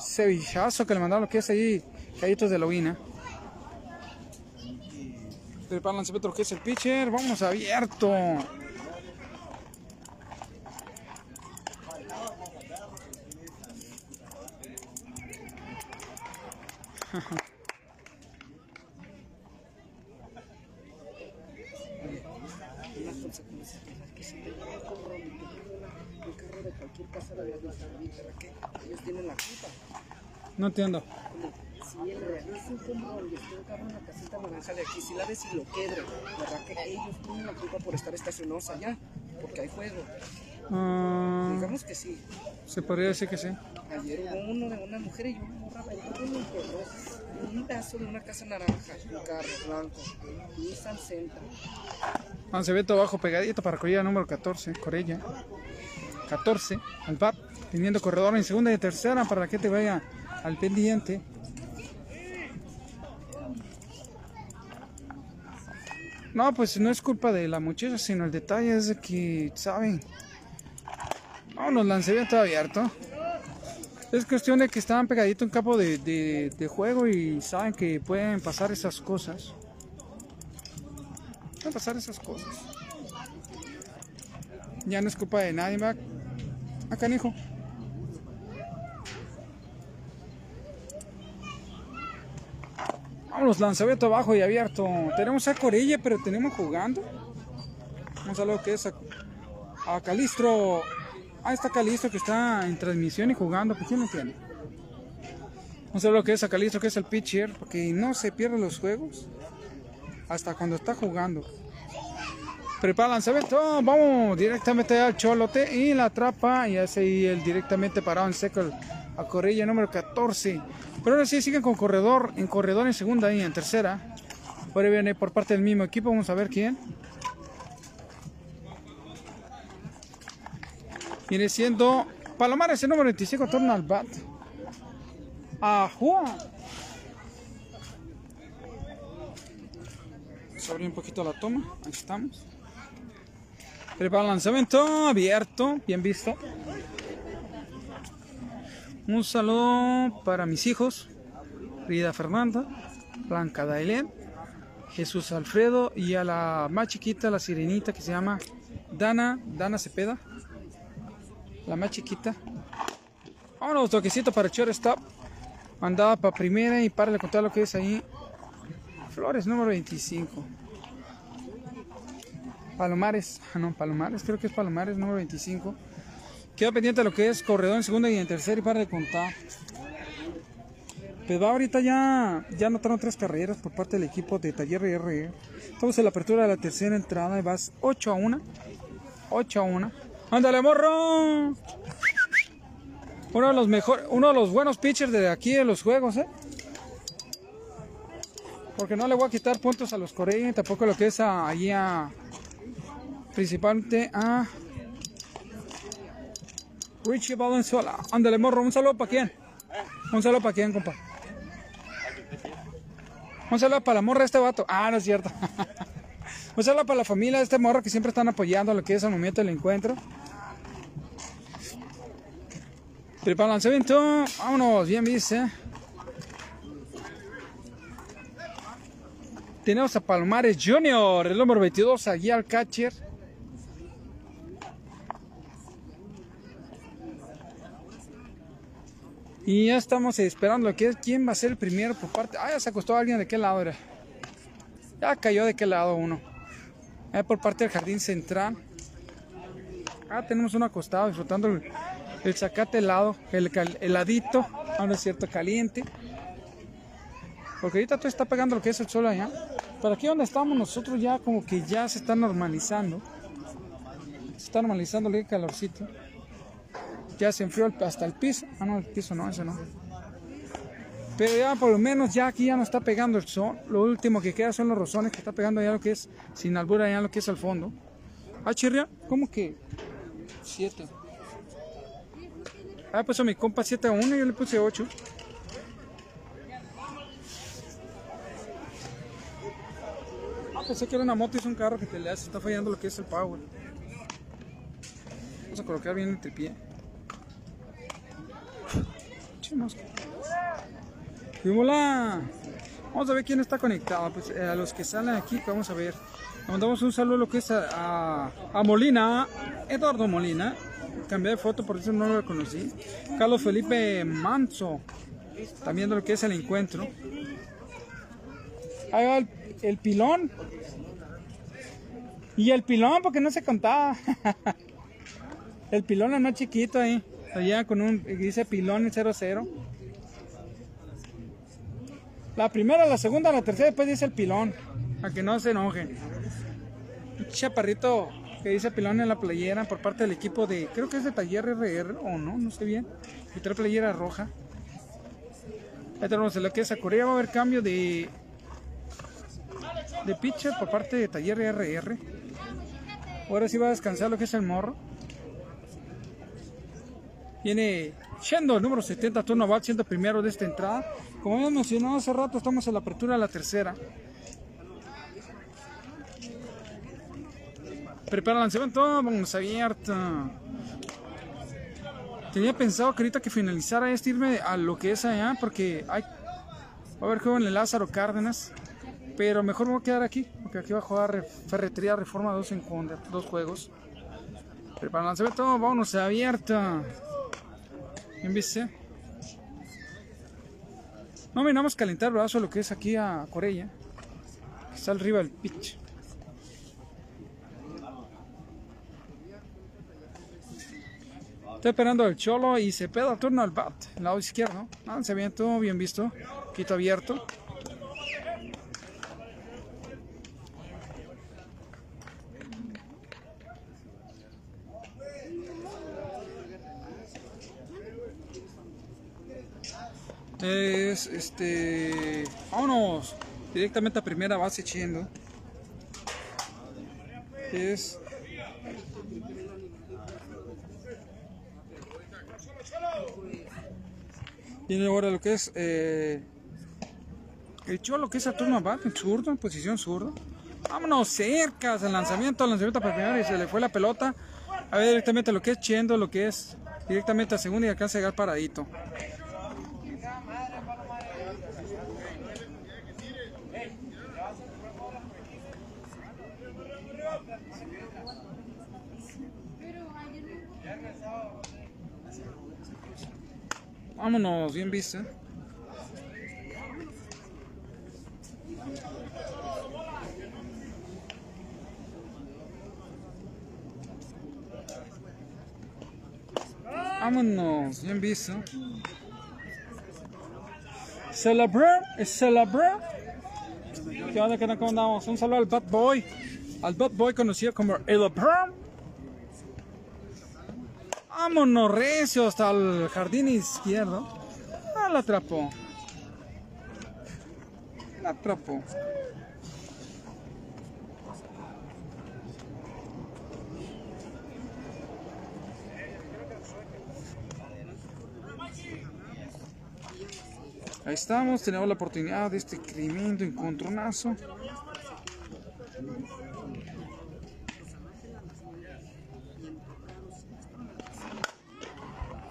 Cevichazo que le mandaron lo que es ahí, callitos de lobina. Prepara el lanzamiento lo que es el pitcher. Vamos abierto. No entiendo. Si él realiza un control y está un carro en la casita naranja de aquí, si la ves y lo quebra, ¿verdad que ellos tienen la culpa por estar estacionados allá? Porque hay juego. Ah, Digamos que sí. se podría decir que sí. Ayer hubo uno de una mujer y una morra uno y un pedazo de una casa naranja, un carro blanco, Nissan Sentra. Lanzamiento abajo pegadito para Corella número 14. Corella. 14. Al bat. Teniendo corredor en segunda y tercera para que te vaya al pendiente. No, pues no es culpa de la muchacha, sino el detalle es de que, ¿saben? Vámonos, lanzamiento abierto. Es cuestión de que estaban pegaditos en campo de, de- juego y saben que pueden pasar esas cosas. Pueden pasar esas cosas. Ya no es culpa de nadie, va. Acá, hijo. Vámonos, lanzamiento abajo y abierto. Tenemos a Corilla, pero tenemos jugando. Ver lo que es a, a Calistro. Ah, está Calistro que está en transmisión y jugando. ¿Por qué no tiene? Vamos a ver lo que es a Calistro, que es el pitcher, porque no se pierden los juegos hasta cuando está jugando. Prepara lanzamiento, vamos directamente al cholote y la atrapa y hace ahí el directamente parado en seco a Corella número 14. Pero ahora sí siguen con corredor, en corredor en segunda y en tercera. Ahora viene por parte del mismo equipo, vamos a ver quién. Viene siendo Palomares el número 25, torna al bat. A Juan. Vamos a abrir un poquito la toma. Ahí estamos. Prepara el lanzamiento abierto, bien visto. Un saludo para mis hijos, Rida Fernanda, Blanca Dailén, Jesús Alfredo y a la más chiquita, la sirenita que se llama Dana, Dana Cepeda. La más chiquita. Vámonos, toquecito para shortstop. Mandada para primera y para de contar lo que es ahí. Flores número 25. Palomares, ah, no, Palomares, creo que es Palomares número 25. Queda pendiente lo que es corredor en segunda y en tercera y para de contar. Pues va ahorita ya, ya anotaron tres carreras por parte del equipo de Taller RR. Estamos en la apertura de la tercera entrada y vas 8 a 1. 8 a 1. ¡Ándale, morro! Uno de los mejores, uno de los buenos pitchers de aquí de los juegos, ¿eh? Porque no le voy a quitar puntos a los Corea, tampoco lo que es a, a principalmente a Richie Valenzuela. Ándale, morro, un saludo para quién. Un saludo para quién, compa. Un saludo para la morra de este vato. Ah, no es cierto. un saludo para la familia de este morro que siempre están apoyando lo que es al momento del encuentro. Prepara el lanzamiento. Vámonos, bien viste. Tenemos a Palomares Junior, el número 22, allí al catcher. Y ya estamos esperando que quién va a ser el primero por parte. Ah, ya se acostó alguien de qué lado era. Ya cayó de qué lado uno. Ahí por parte del jardín central. Ah, tenemos uno acostado disfrutando el, el zacate helado, el cal- heladito, ah, es cierto, caliente. Porque ahorita todo está pegando lo que es el sol allá. Pero aquí donde estamos nosotros ya como que ya se está normalizando. Se está normalizando el calorcito. Ya se enfrió hasta el piso. Ah, no, el piso no, ese no. Pero ya por lo menos ya aquí ya no está pegando el sol. Lo último que queda son los rosones que está pegando allá lo que es, sin albura allá lo que es al fondo. Ah, chirria, ¿cómo que? 7. Ah, puso mi compa 7 a 1 y yo le puse 8. Ah, pensé que era una moto y es un carro que te le hace, está fallando lo que es el power. Vamos a colocar bien el tripié. Che, mosca. Y hola. Vamos a ver quién está conectado. Pues eh, a los que salen aquí, vamos a ver. Le mandamos un saludo a lo que es a, a- Molina, Eduardo Molina. Cambié de foto, por eso no lo conocí. Carlos Felipe Manso. También de lo que es el encuentro. Ahí va el, pilón. Y el pilón, porque no se contaba. el pilón es más chiquito ahí. Allá con un, dice pilón 00. La primera, la segunda, la tercera, después dice el pilón. Para que no se enojen. Un chaparrito que dice pilón en la playera por parte del equipo de, creo que es de Taller RR o no, no sé bien. Y trae playera roja. Ahí tenemos lo que es Corea. Va a haber cambio de, de pitcher por parte de Taller RR. Ahora sí va a descansar lo que es el morro. Viene Shendo, el número 70, turno bat, siendo primero de esta entrada. Como habíamos mencionado hace rato, estamos en la apertura de la tercera. Prepara el lanzamiento, vamos abierta. Tenía pensado que ahorita que finalizara este irme a lo que es allá, porque hay, va a haber juego en el Lázaro Cárdenas. Pero mejor me voy a quedar aquí, porque aquí va a jugar Re- Ferretería Reforma 2 en dos juegos. Prepara el lanzamiento, vámonos abierta. Bien viste. No miramos calentar brazo lo que es aquí a Corella. que Está arriba del pitch. Está esperando el cholo y se peda turno al bat, lado izquierdo. Lance bien, todo bien visto. Quito abierto. Es este. Vámonos directamente a primera base Chendo. Es. Tiene ahora lo que es. Eh, el cholo que es a turno bat en zurdo, en posición zurdo. Vámonos cerca al lanzamiento, al lanzamiento para primero y se le fue la pelota. A ver directamente lo que es Chendo, lo que es directamente a segunda y alcanza a paradito. Vámonos, bien visto. Vámonos, bien visto. Celebrar, es celebrar. ¿Qué onda, qué onda, cómo andamos? Un saludo al Bad Boy. Al Bad Boy conocido como El Bram. Vámonos recio hasta el jardín izquierdo. Ah, la atrapó. La atrapó. Ahí estamos, tenemos la oportunidad de este tremendo encontronazo.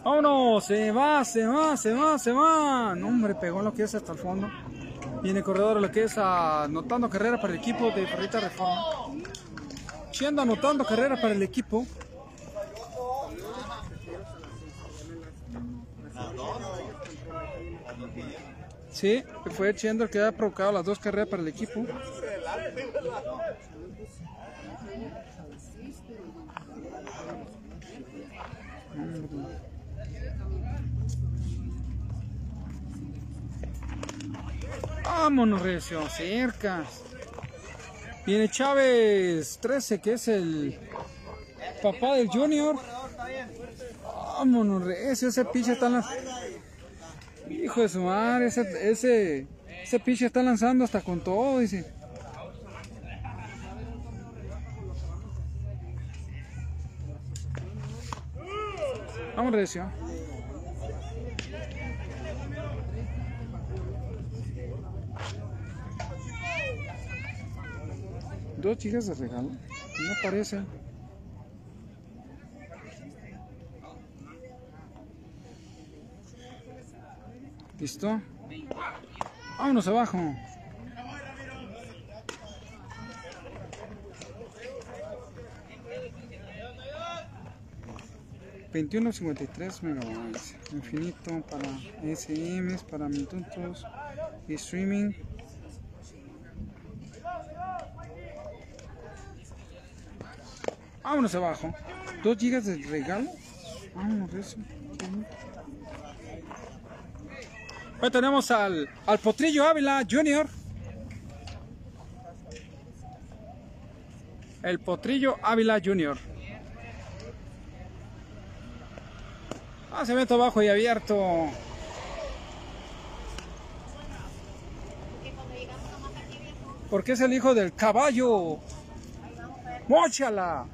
Vámonos, se va, se va, se va, se va. No, hombre, pegó lo que es hasta el fondo. Viene corredor lo que es anotando carrera para el equipo de Ferrita Reforma. Chiendo anotando carrera para el equipo. Sí, fue Chendo el que ha provocado las dos carreras para el equipo. Vámonos, recio, cerca. Viene Chávez 13, que es el papá del Junior. Vámonos, recio, ese pinche está lanzando. Hijo de su madre, ese, ese, ese pinche está lanzando hasta con todo, dice. Vamos, recio. Dos chicas de regalo. No aparecen. ¿Listo? Vámonos abajo. Veintiuno cincuenta y tres megabytes. Infinito para SMs, para minutos y streaming. Vámonos abajo. Dos gigas de regalo. Vámonos, eso. Hoy tenemos al, al Potrillo Ávila Junior. El Potrillo Ávila Junior. Ah, se mete abajo y abierto. Porque es el hijo del caballo. ¡Móchala!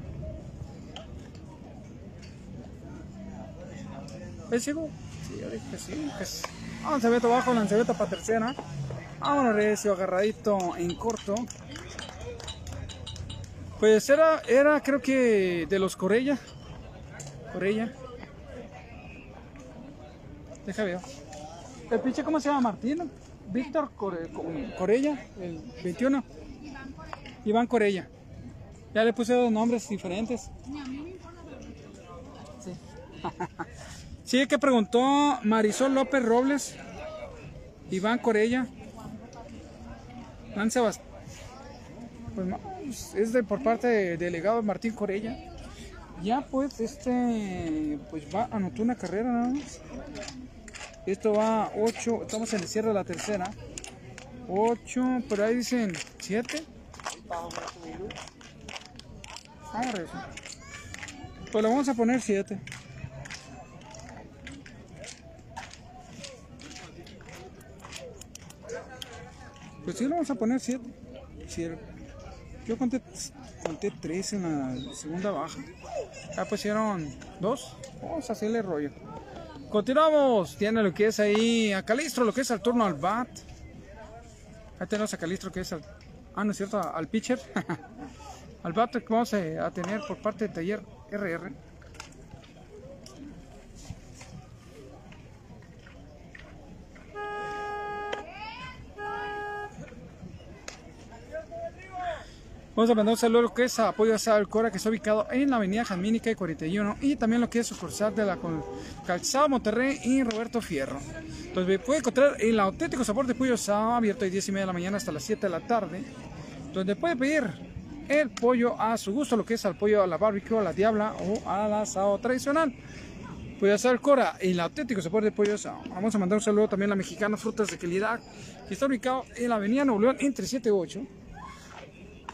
¿Es ciego? Sí, yo dije que sí. Que sí. Ver abajo, lanzaveta para tercera. Vámonos recio, agarradito en corto. Pues era, era creo que de los Corella. Corella. Deja ver. ¿El pinche cómo se llama? Martín. Víctor Core- Corella, el 21. Iván Corella. Ya le puse dos nombres diferentes. Sí. Sí, que preguntó Marisol López Robles, Iván Corella, Juan Sebastián. Pues es de por parte del delegado Martín Corella. Ya pues este pues va anotó una carrera nada más. Esto va 8, estamos en el cierre de la tercera. 8, pero ahí dicen 7. Vamos a ver eso. Pues le vamos a poner 7. Pues sí, le vamos a poner 7. Yo conté, conté 3 en la segunda baja. Ya pusieron 2. Vamos a hacerle rollo. Continuamos. Tiene lo que es ahí a Calistro, lo que es al turno al bat. Ahí tenemos a Calistro que es al. Ah, no es cierto, al pitcher. al bat que vamos a tener por parte del taller RR. Vamos a mandar un saludo a lo que es Apoyo Asado del Cora, que está ubicado en la avenida Jamínica y 41, y también lo que es sucursal de la Calzado Monterrey y Roberto Fierro. Entonces puede encontrar el auténtico sabor de pollo asado, abierto de 10 y media de la mañana hasta las 7 de la tarde, donde puede pedir el pollo a su gusto, lo que es al pollo a la barbecue, a la diabla o al asado tradicional. Pollo asado del Cora, el auténtico sabor de pollo asado. Vamos a mandar un saludo también a la mexicana Frutas de Calidad, que está ubicado en la avenida Nuevo León entre 7 y 8.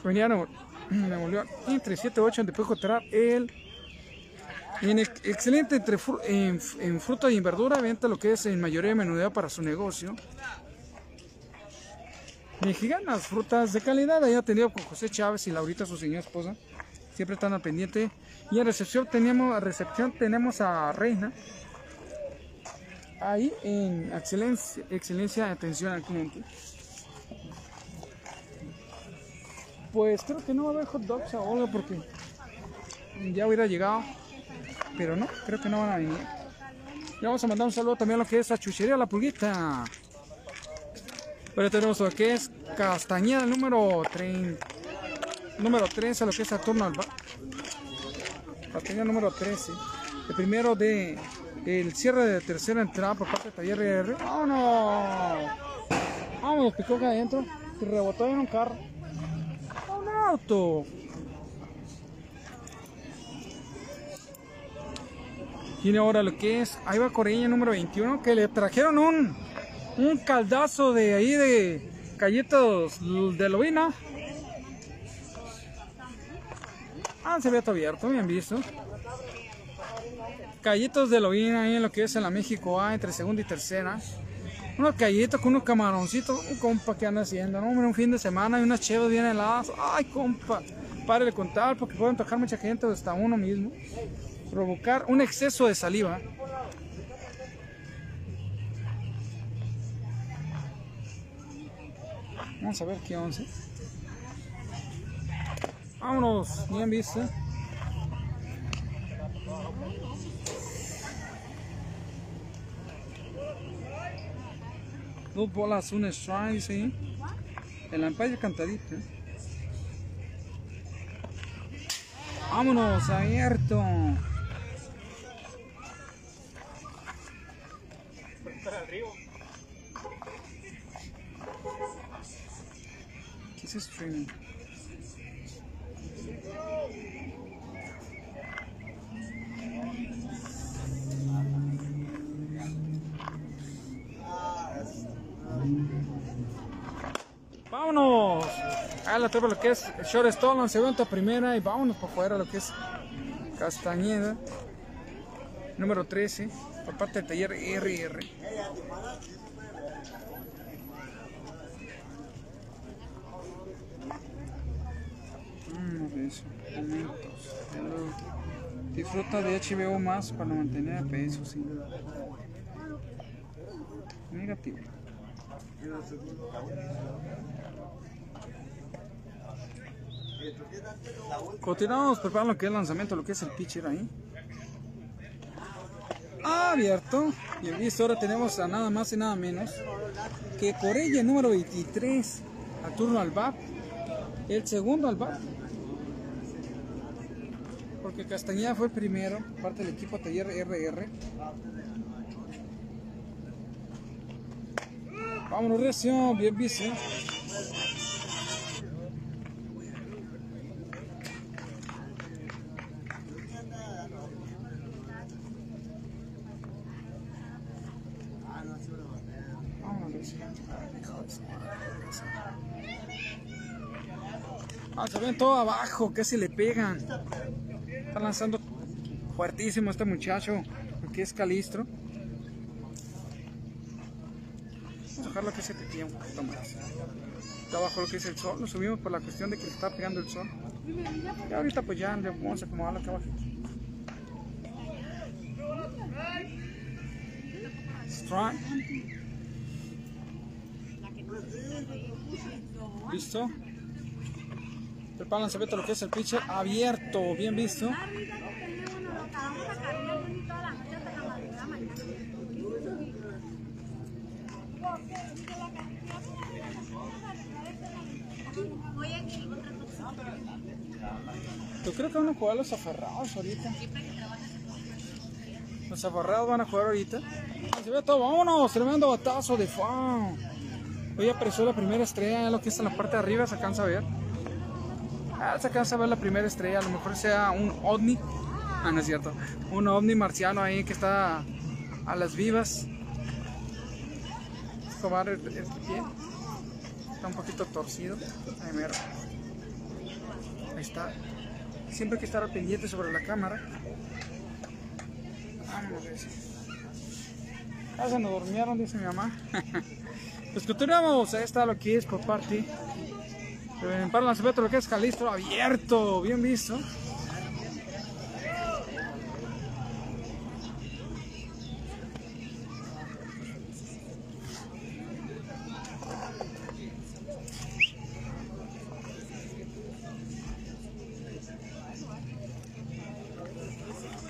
Avenida Nuevo, Nuevo León entre 7 y 8, donde puede encontrar el en ex- excelente entre fru- en, en fruta y en verdura, venta lo que es en mayoría de menudeo para su negocio. Mexicanas, frutas de calidad, ahí atendido con José Chávez y Laurita, su señora esposa. Siempre están al pendiente. Y en recepción tenemos, a recepción tenemos a Reina. Ahí en excelencia, excelencia atención al cliente. Pues creo que no va a haber hot dogs ahora porque ya hubiera llegado. Pero no, creo que no van a venir. Y vamos a mandar un saludo también a lo que es la chuchería La Pulguita. Pero tenemos lo que es Castañeda número 30. Número 13, lo que es Saturno Alba. Castañeda número 13. El primero de el cierre de tercera entrada por parte de Taller R. ¡Vámonos! Vámonos, picó acá adentro. Y rebotó en un carro. ¡Un auto! Tiene ahora lo que es, va Coreña número 21, que le trajeron un, un caldazo de ahí de galletas de lobina. Ah, se ve todo abierto, bien visto. Callitos de lobina ahí en lo que es en la México A, entre segunda y tercera. Unos callitos con unos camaroncitos, un compa que anda haciendo, ¿no? Hombre, un fin de semana y unas chevas bien heladas. Ay, compa, pare de contar porque pueden tocar mucha gente o hasta uno mismo. Provocar un exceso de saliva. Vamos a ver qué once. Vámonos, bien visto. Dos bolas, un strike, sí. El Empire cantadito. Vámonos, abierto. ¿Qué es streaming? Vámonos. A la torre lo que es short stall, segunda primera y vámonos por fuera lo que es Castañeda. Número 13, por del taller RR. Disfruta de HBO más para mantener a peso, sí. Negativo. Continuamos preparando lo que es el lanzamiento, lo que es el pitcher ahí. Abierto. Y ahora tenemos a nada más y nada menos que Corella número 23 al turno al bat. El segundo al bat. Porque Castañeda fue primero, parte del equipo Taller RR. Vámonos, reacción, bien visto. Vámonos, recio. Ah, se ven todo abajo, casi le pegan. Está lanzando fuertísimo este muchacho, que es Calistro. Vamos a que se te un poquito más. Está abajo lo que es el sol, lo subimos por la cuestión de que le está pegando el sol. Y ahorita pues ya vamos a acomodarlo acá abajo. Strike. ¿Listo? El lanzamiento lo que es el pitcher abierto, bien visto. Yo creo que van a jugar los aferrados ahorita. Los aferrados van a jugar ahorita. Ah, Se ve todo, vámonos, tremendo batazo de fan. Hoy apareció la primera estrella, lo que está en la parte de arriba, se alcanza a ver. Ah, se alcanza a ver la primera estrella, a lo mejor sea un ovni. Ah, no es cierto. Un ovni marciano ahí que está a las vivas. Escobar el, el pie. Está un poquito torcido. Ahí mero. Ahí está. Siempre hay que estar pendiente sobre la cámara. Vámonos, dice. Ya se nos durmieron, dice mi mamá. pues continuamos. Ahí está lo que es por parte. Para el lanzamiento lo que es Calistro abierto. Bien visto.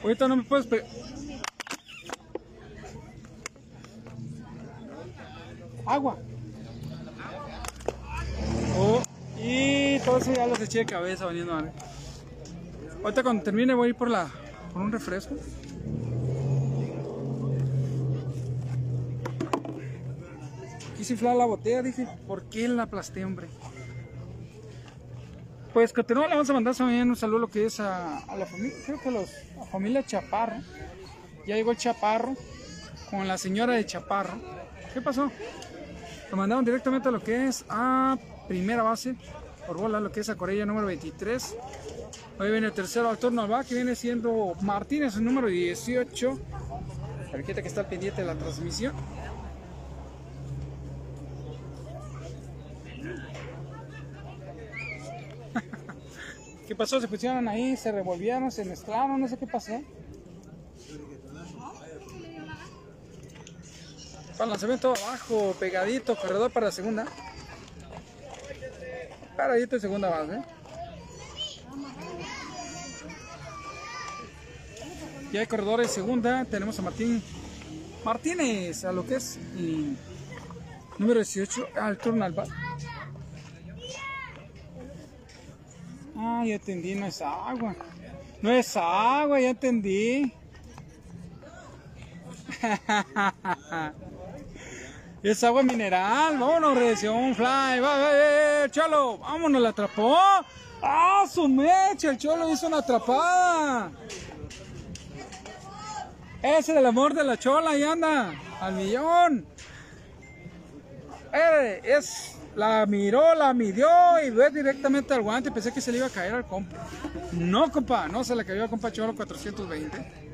Ahorita no me puedes pegar. Agua. Oh, y todo ya los eché de cabeza veniendo a ver. Ahorita cuando termine voy a ir por la por un refresco. Quise inflar la botella, dije, ¿por qué la aplasté, hombre? Pues continúa, le vamos a mandar también un saludo lo que es a, a la familia, creo que los, familia Chaparro, Ya llegó el Chaparro con la señora de Chaparro. ¿Qué pasó? Lo mandaron directamente a lo que es a primera base por bola, lo que es a Corella número 23. Hoy viene el tercero al turno al que viene siendo Martínez, el número 18. Tarjeta que está pendiente de la transmisión. ¿Qué pasó? Se pusieron ahí, se revolvieron, se mezclaron, no sé qué pasó. Para el lanzamiento abajo, pegadito, corredor para la segunda. Paradito de segunda base. Ya hay corredores segunda. Tenemos a Martín Martínez, a lo que es número 18, al turno al. Ah, ya entendí, no es agua. No es agua, ya entendí. es agua mineral. Vámonos, reacción fly. Va, va, va, cholo. Vámonos, la atrapó. ¡Ah, su mecha! El cholo hizo una atrapada. Ese es el amor de la chola, ahí anda. Al millón. Eh, la miró, la midió y ve directamente al guante. Pensé que se le iba a caer al compa. No, compa, no se le cayó al compa Cholo 420.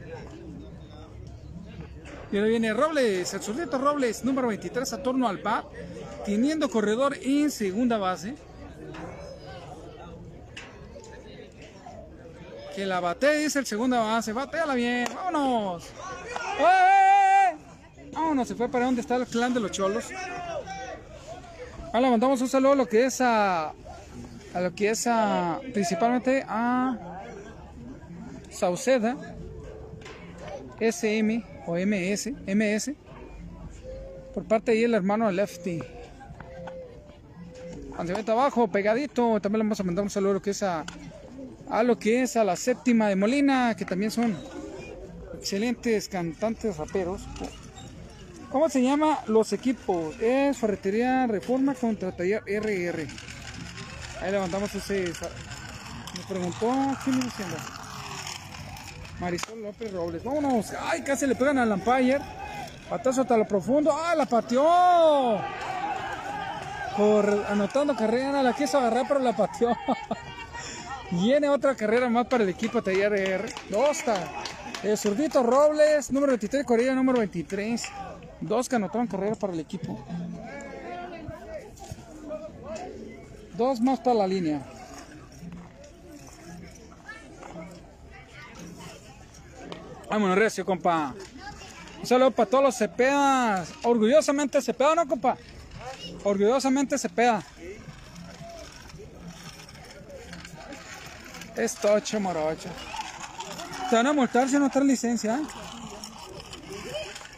Y ahora viene Robles, el zurdito Robles, número 23, a torno al par, teniendo corredor en segunda base. Que la bate, dice el segunda base, bateala bien, vámonos. ¡Eh! Vámonos, se fue para donde está el clan de los cholos. Ahora mandamos un saludo a lo que es a, a lo que es a, principalmente a Sauceda, SM o MS, MS, por parte de ahí el hermano Lefty. Lanzamiento abajo, pegadito, también le vamos a mandar un saludo a lo que es a, a lo que es a la séptima de Molina, que también son excelentes cantantes raperos. ¿Cómo se llama los equipos? Es Ferretería Reforma contra Taller RR. Ahí levantamos ese. Me preguntó, ¿quién me diciendo? Marisol López Robles. Vámonos. Ay, casi le pegan al Lampire. Patazo hasta lo profundo. ¡Ah, la pateó! Por anotando carrera, la quiso agarrar, pero la pateó. Viene otra carrera más para el equipo Taller RR. Dos está. El zurdito Robles, número 23, Correa, número 23. Dos que anotaron carrera para el equipo. Dos más para la línea. Vámonos, recio, compa. Un saludo para todos los cepedas. Orgullosamente cepeda, ¿no, compa? Orgullosamente cepeda. Es tocho, morocho. Te van a multar si no traes licencia. ¿eh?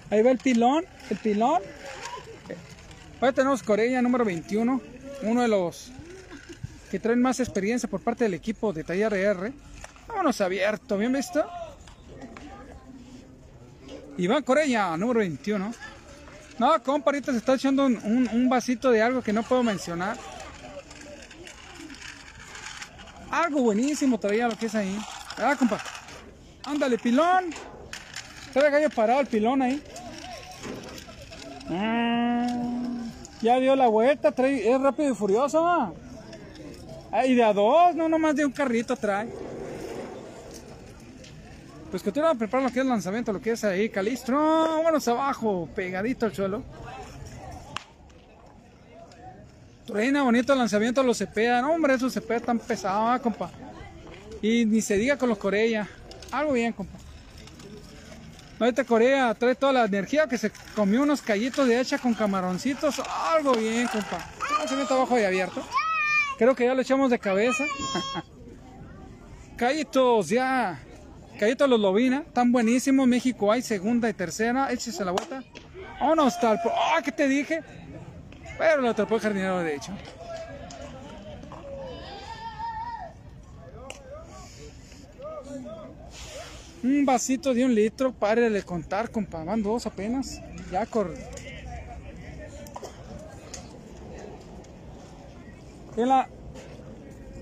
Ahí va el pilón, el pilón. Ahora tenemos Corella número 21, uno de los que traen más experiencia por parte del equipo de Taller R. Vámonos abierto, ¿bien visto? Iván Corella, número 21. No, compa, ahorita se está echando un, vasito de algo que no puedo mencionar. Algo buenísimo traía lo que es ahí. Ah, compa. Ándale, pilón. Trae gallo parado el pilón ahí. Ah, ya dio la vuelta, trae, es rápido y furioso. Ah, y de a dos, no nomás de un carrito trae. Pues continúa a preparar lo que es el lanzamiento, lo que es ahí, Calistro. Vámonos abajo, pegadito al suelo. Reina, bonito el lanzamiento, los cepea. No, hombre, esos cepea tan pesados, ah, compa. Y ni se diga con los Corella. Algo bien, compa. Ahorita Corea trae toda la energía que se comió unos callitos de hecha con camaroncitos. Algo bien, compa. Lanzamiento abajo y abierto. Creo que ya lo echamos de cabeza. Callitos, ya. Callitos los Lobina, tan buenísimos. México hay segunda y tercera. Échese la vuelta. Vámonos, tal. ¡Ah, qué te dije! Pero lo atrapó el jardinero derecho. Un vasito de un litro, pare de contar, compa. Van dos apenas. Ya cor. En la,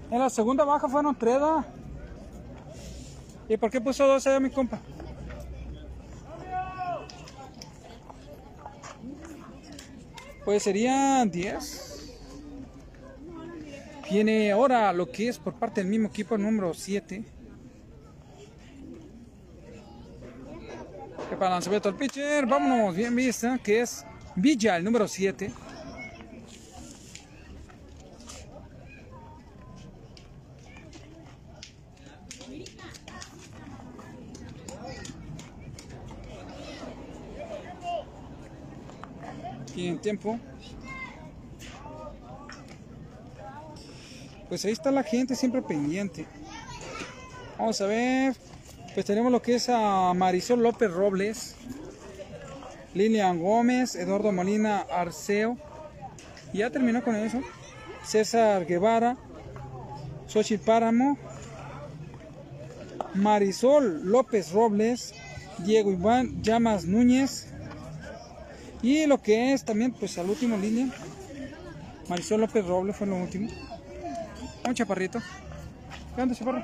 en la segunda baja fueron tres, ¿da? ¿Y por qué puso dos allá mi compa? Pues serían 10. Viene ahora lo que es por parte del mismo equipo número 7. Que para lanzamiento al pitcher, vámonos, bien vista, que es Villa, el número 7. Tienen tiempo. Pues ahí está la gente siempre pendiente. Vamos a ver. Pues tenemos lo que es a Marisol López Robles, Lilian Gómez, Eduardo Molina Arceo. Ya terminó con eso. César Guevara, Xochitl Páramo, Marisol López Robles, Diego Iván Llamas Núñez. Y lo que es también, pues al último línea, Marisol López Robles fue lo último. Un chaparrito. ¿Qué onda, chaparro?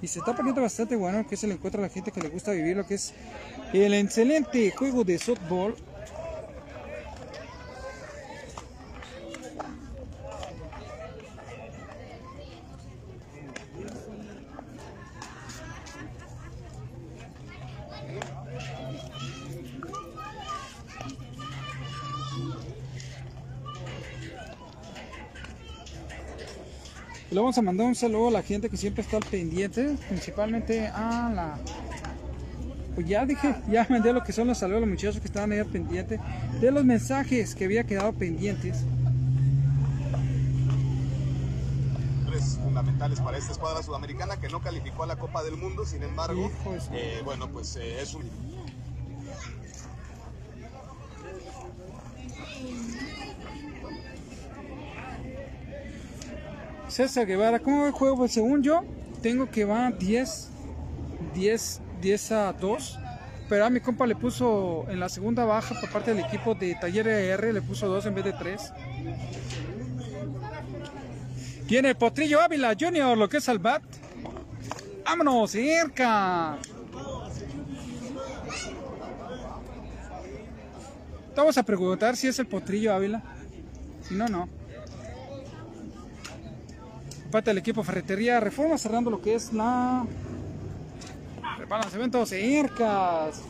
Y se está poniendo bastante bueno que se le encuentra a la gente que le gusta vivir lo que es el excelente juego de softball. Le vamos a mandar un saludo a la gente que siempre está al pendiente, principalmente a la... Pues ya dije, ya mandé lo que son los saludos a los muchachos que estaban ahí al pendiente de los mensajes que había quedado pendientes. Tres fundamentales para esta escuadra sudamericana que no calificó a la Copa del Mundo, sin embargo, eh, bueno, pues eh, es un César Guevara, ¿cómo va el juego? Pues según yo, tengo que va 10, 10, 10 a 2. Pero a mi compa le puso en la segunda baja por parte del equipo de Taller R, le puso 2 en vez de 3. Tiene Potrillo Ávila Junior, lo que es al bat. ¡Vámonos, cerca! Vamos a preguntar si es el Potrillo Ávila. Si no, no. Parte del equipo Ferretería Reforma cerrando lo que es la balanceamiento cercas.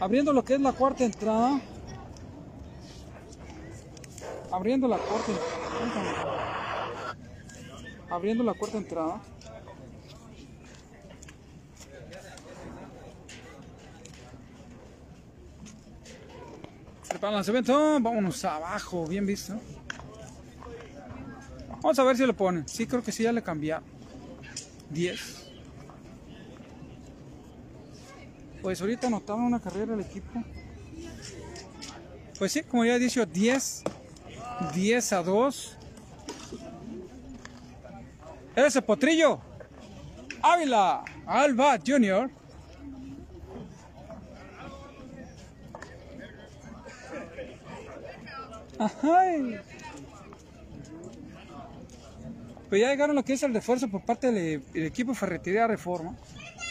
Abriendo lo que es la cuarta entrada. Abriendo la cuarta Abriendo la cuarta entrada. Prepara el lanzamiento. Vámonos abajo. Bien visto. Vamos a ver si lo ponen. Sí, creo que sí, ya le cambiaron. 10. Pues ahorita anotaron una carrera el equipo. Pues sí, como ya he dicho, 10. 10 a 2. Ese potrillo. Ávila. Alba Junior. Ajay. Pero ya llegaron lo que es el refuerzo por parte del equipo Ferretería Reforma.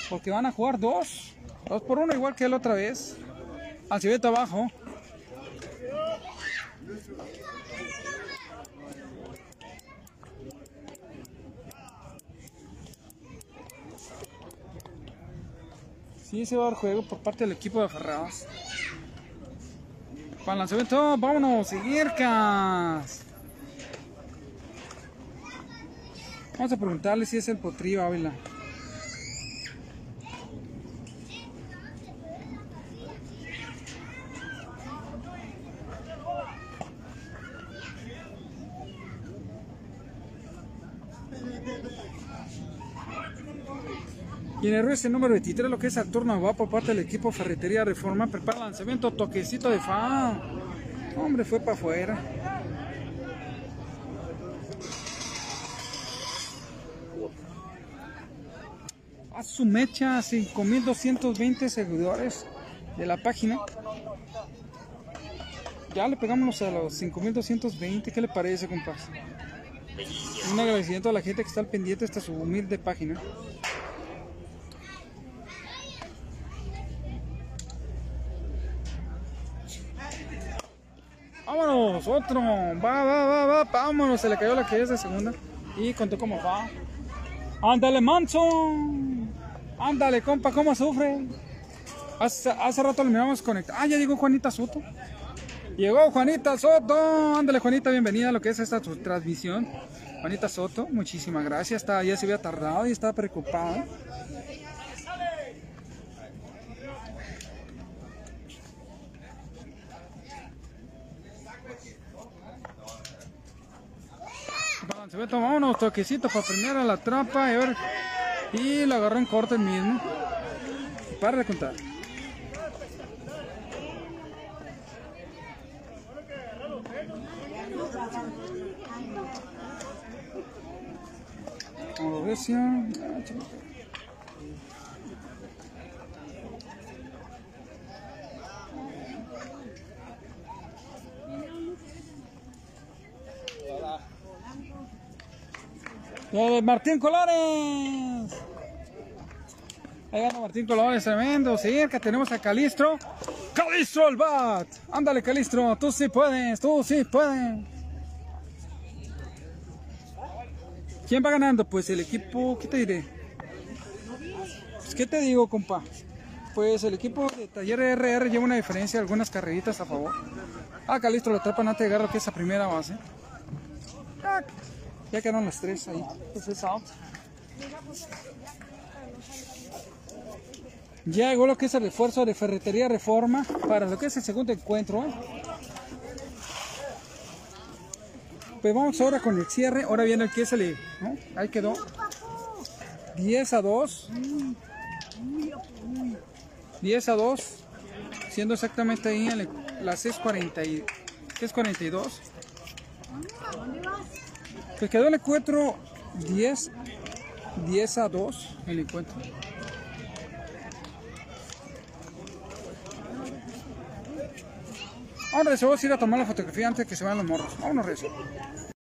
Porque van a jugar dos. Dos por uno, igual que la otra vez. Al cibeta abajo. Sí, se va a dar juego por parte del equipo de Ferrados. Para el lanzamiento, vámonos, cercas. Vamos a preguntarle si es el potrillo Ávila. Y en el resto número 23, lo que es Saturno va por parte del equipo Ferretería Reforma. Prepara lanzamiento, toquecito de fa. Hombre, fue para afuera. A su mecha, 5220 seguidores de la página. Ya le pegamos a los 5220. ¿Qué le parece, compas? Un agradecimiento a la gente que está al pendiente hasta su humilde página. Vámonos, otro. Va, va, va, va. Vámonos. Se le cayó la que es de segunda. Y contó como va. Ándale, manso. Ándale, compa, ¿cómo sufre? Hace, hace rato lo miramos conectado. Ah, ya llegó Juanita Soto. Llegó Juanita Soto. Ándale, Juanita, bienvenida a lo que es esta transmisión. Juanita Soto, muchísimas gracias. Estaba, ya se había tardado y estaba preocupada. Balancebeto, vámonos, toquecito para premiar a la trampa y a ver. Y lo agarró en corto el mismo. Para de contar. Mauricio. Ah, Eh, Martín Colores. Ahí anda Martín Colores, tremendo. Cerca tenemos a Calistro. Calistro el bat. Ándale, Calistro. Tú sí puedes, tú sí puedes. ¿Quién va ganando? Pues el equipo, ¿qué te diré? Pues, ¿qué te digo, compa? Pues el equipo de Taller RR lleva una diferencia, algunas carreritas a favor. Ah, Calistro lo atrapan antes de llegar lo que es primera base. Ah, ya quedaron las tres ahí. Pues es out. Ya llegó lo que es el refuerzo de Ferretería Reforma para lo que es el segundo encuentro. ¿eh? Pues vamos ahora con el cierre. Ahora viene el que es el. ¿no? Ahí quedó. 10 a 2. 10 a 2. Siendo exactamente ahí en las 6.40 y- 6.42. Pues quedó el encuentro 10, 10 a 2 el encuentro. Ahora se vamos a ir a tomar la fotografía antes de que se vayan los morros. Vámonos, Rezo.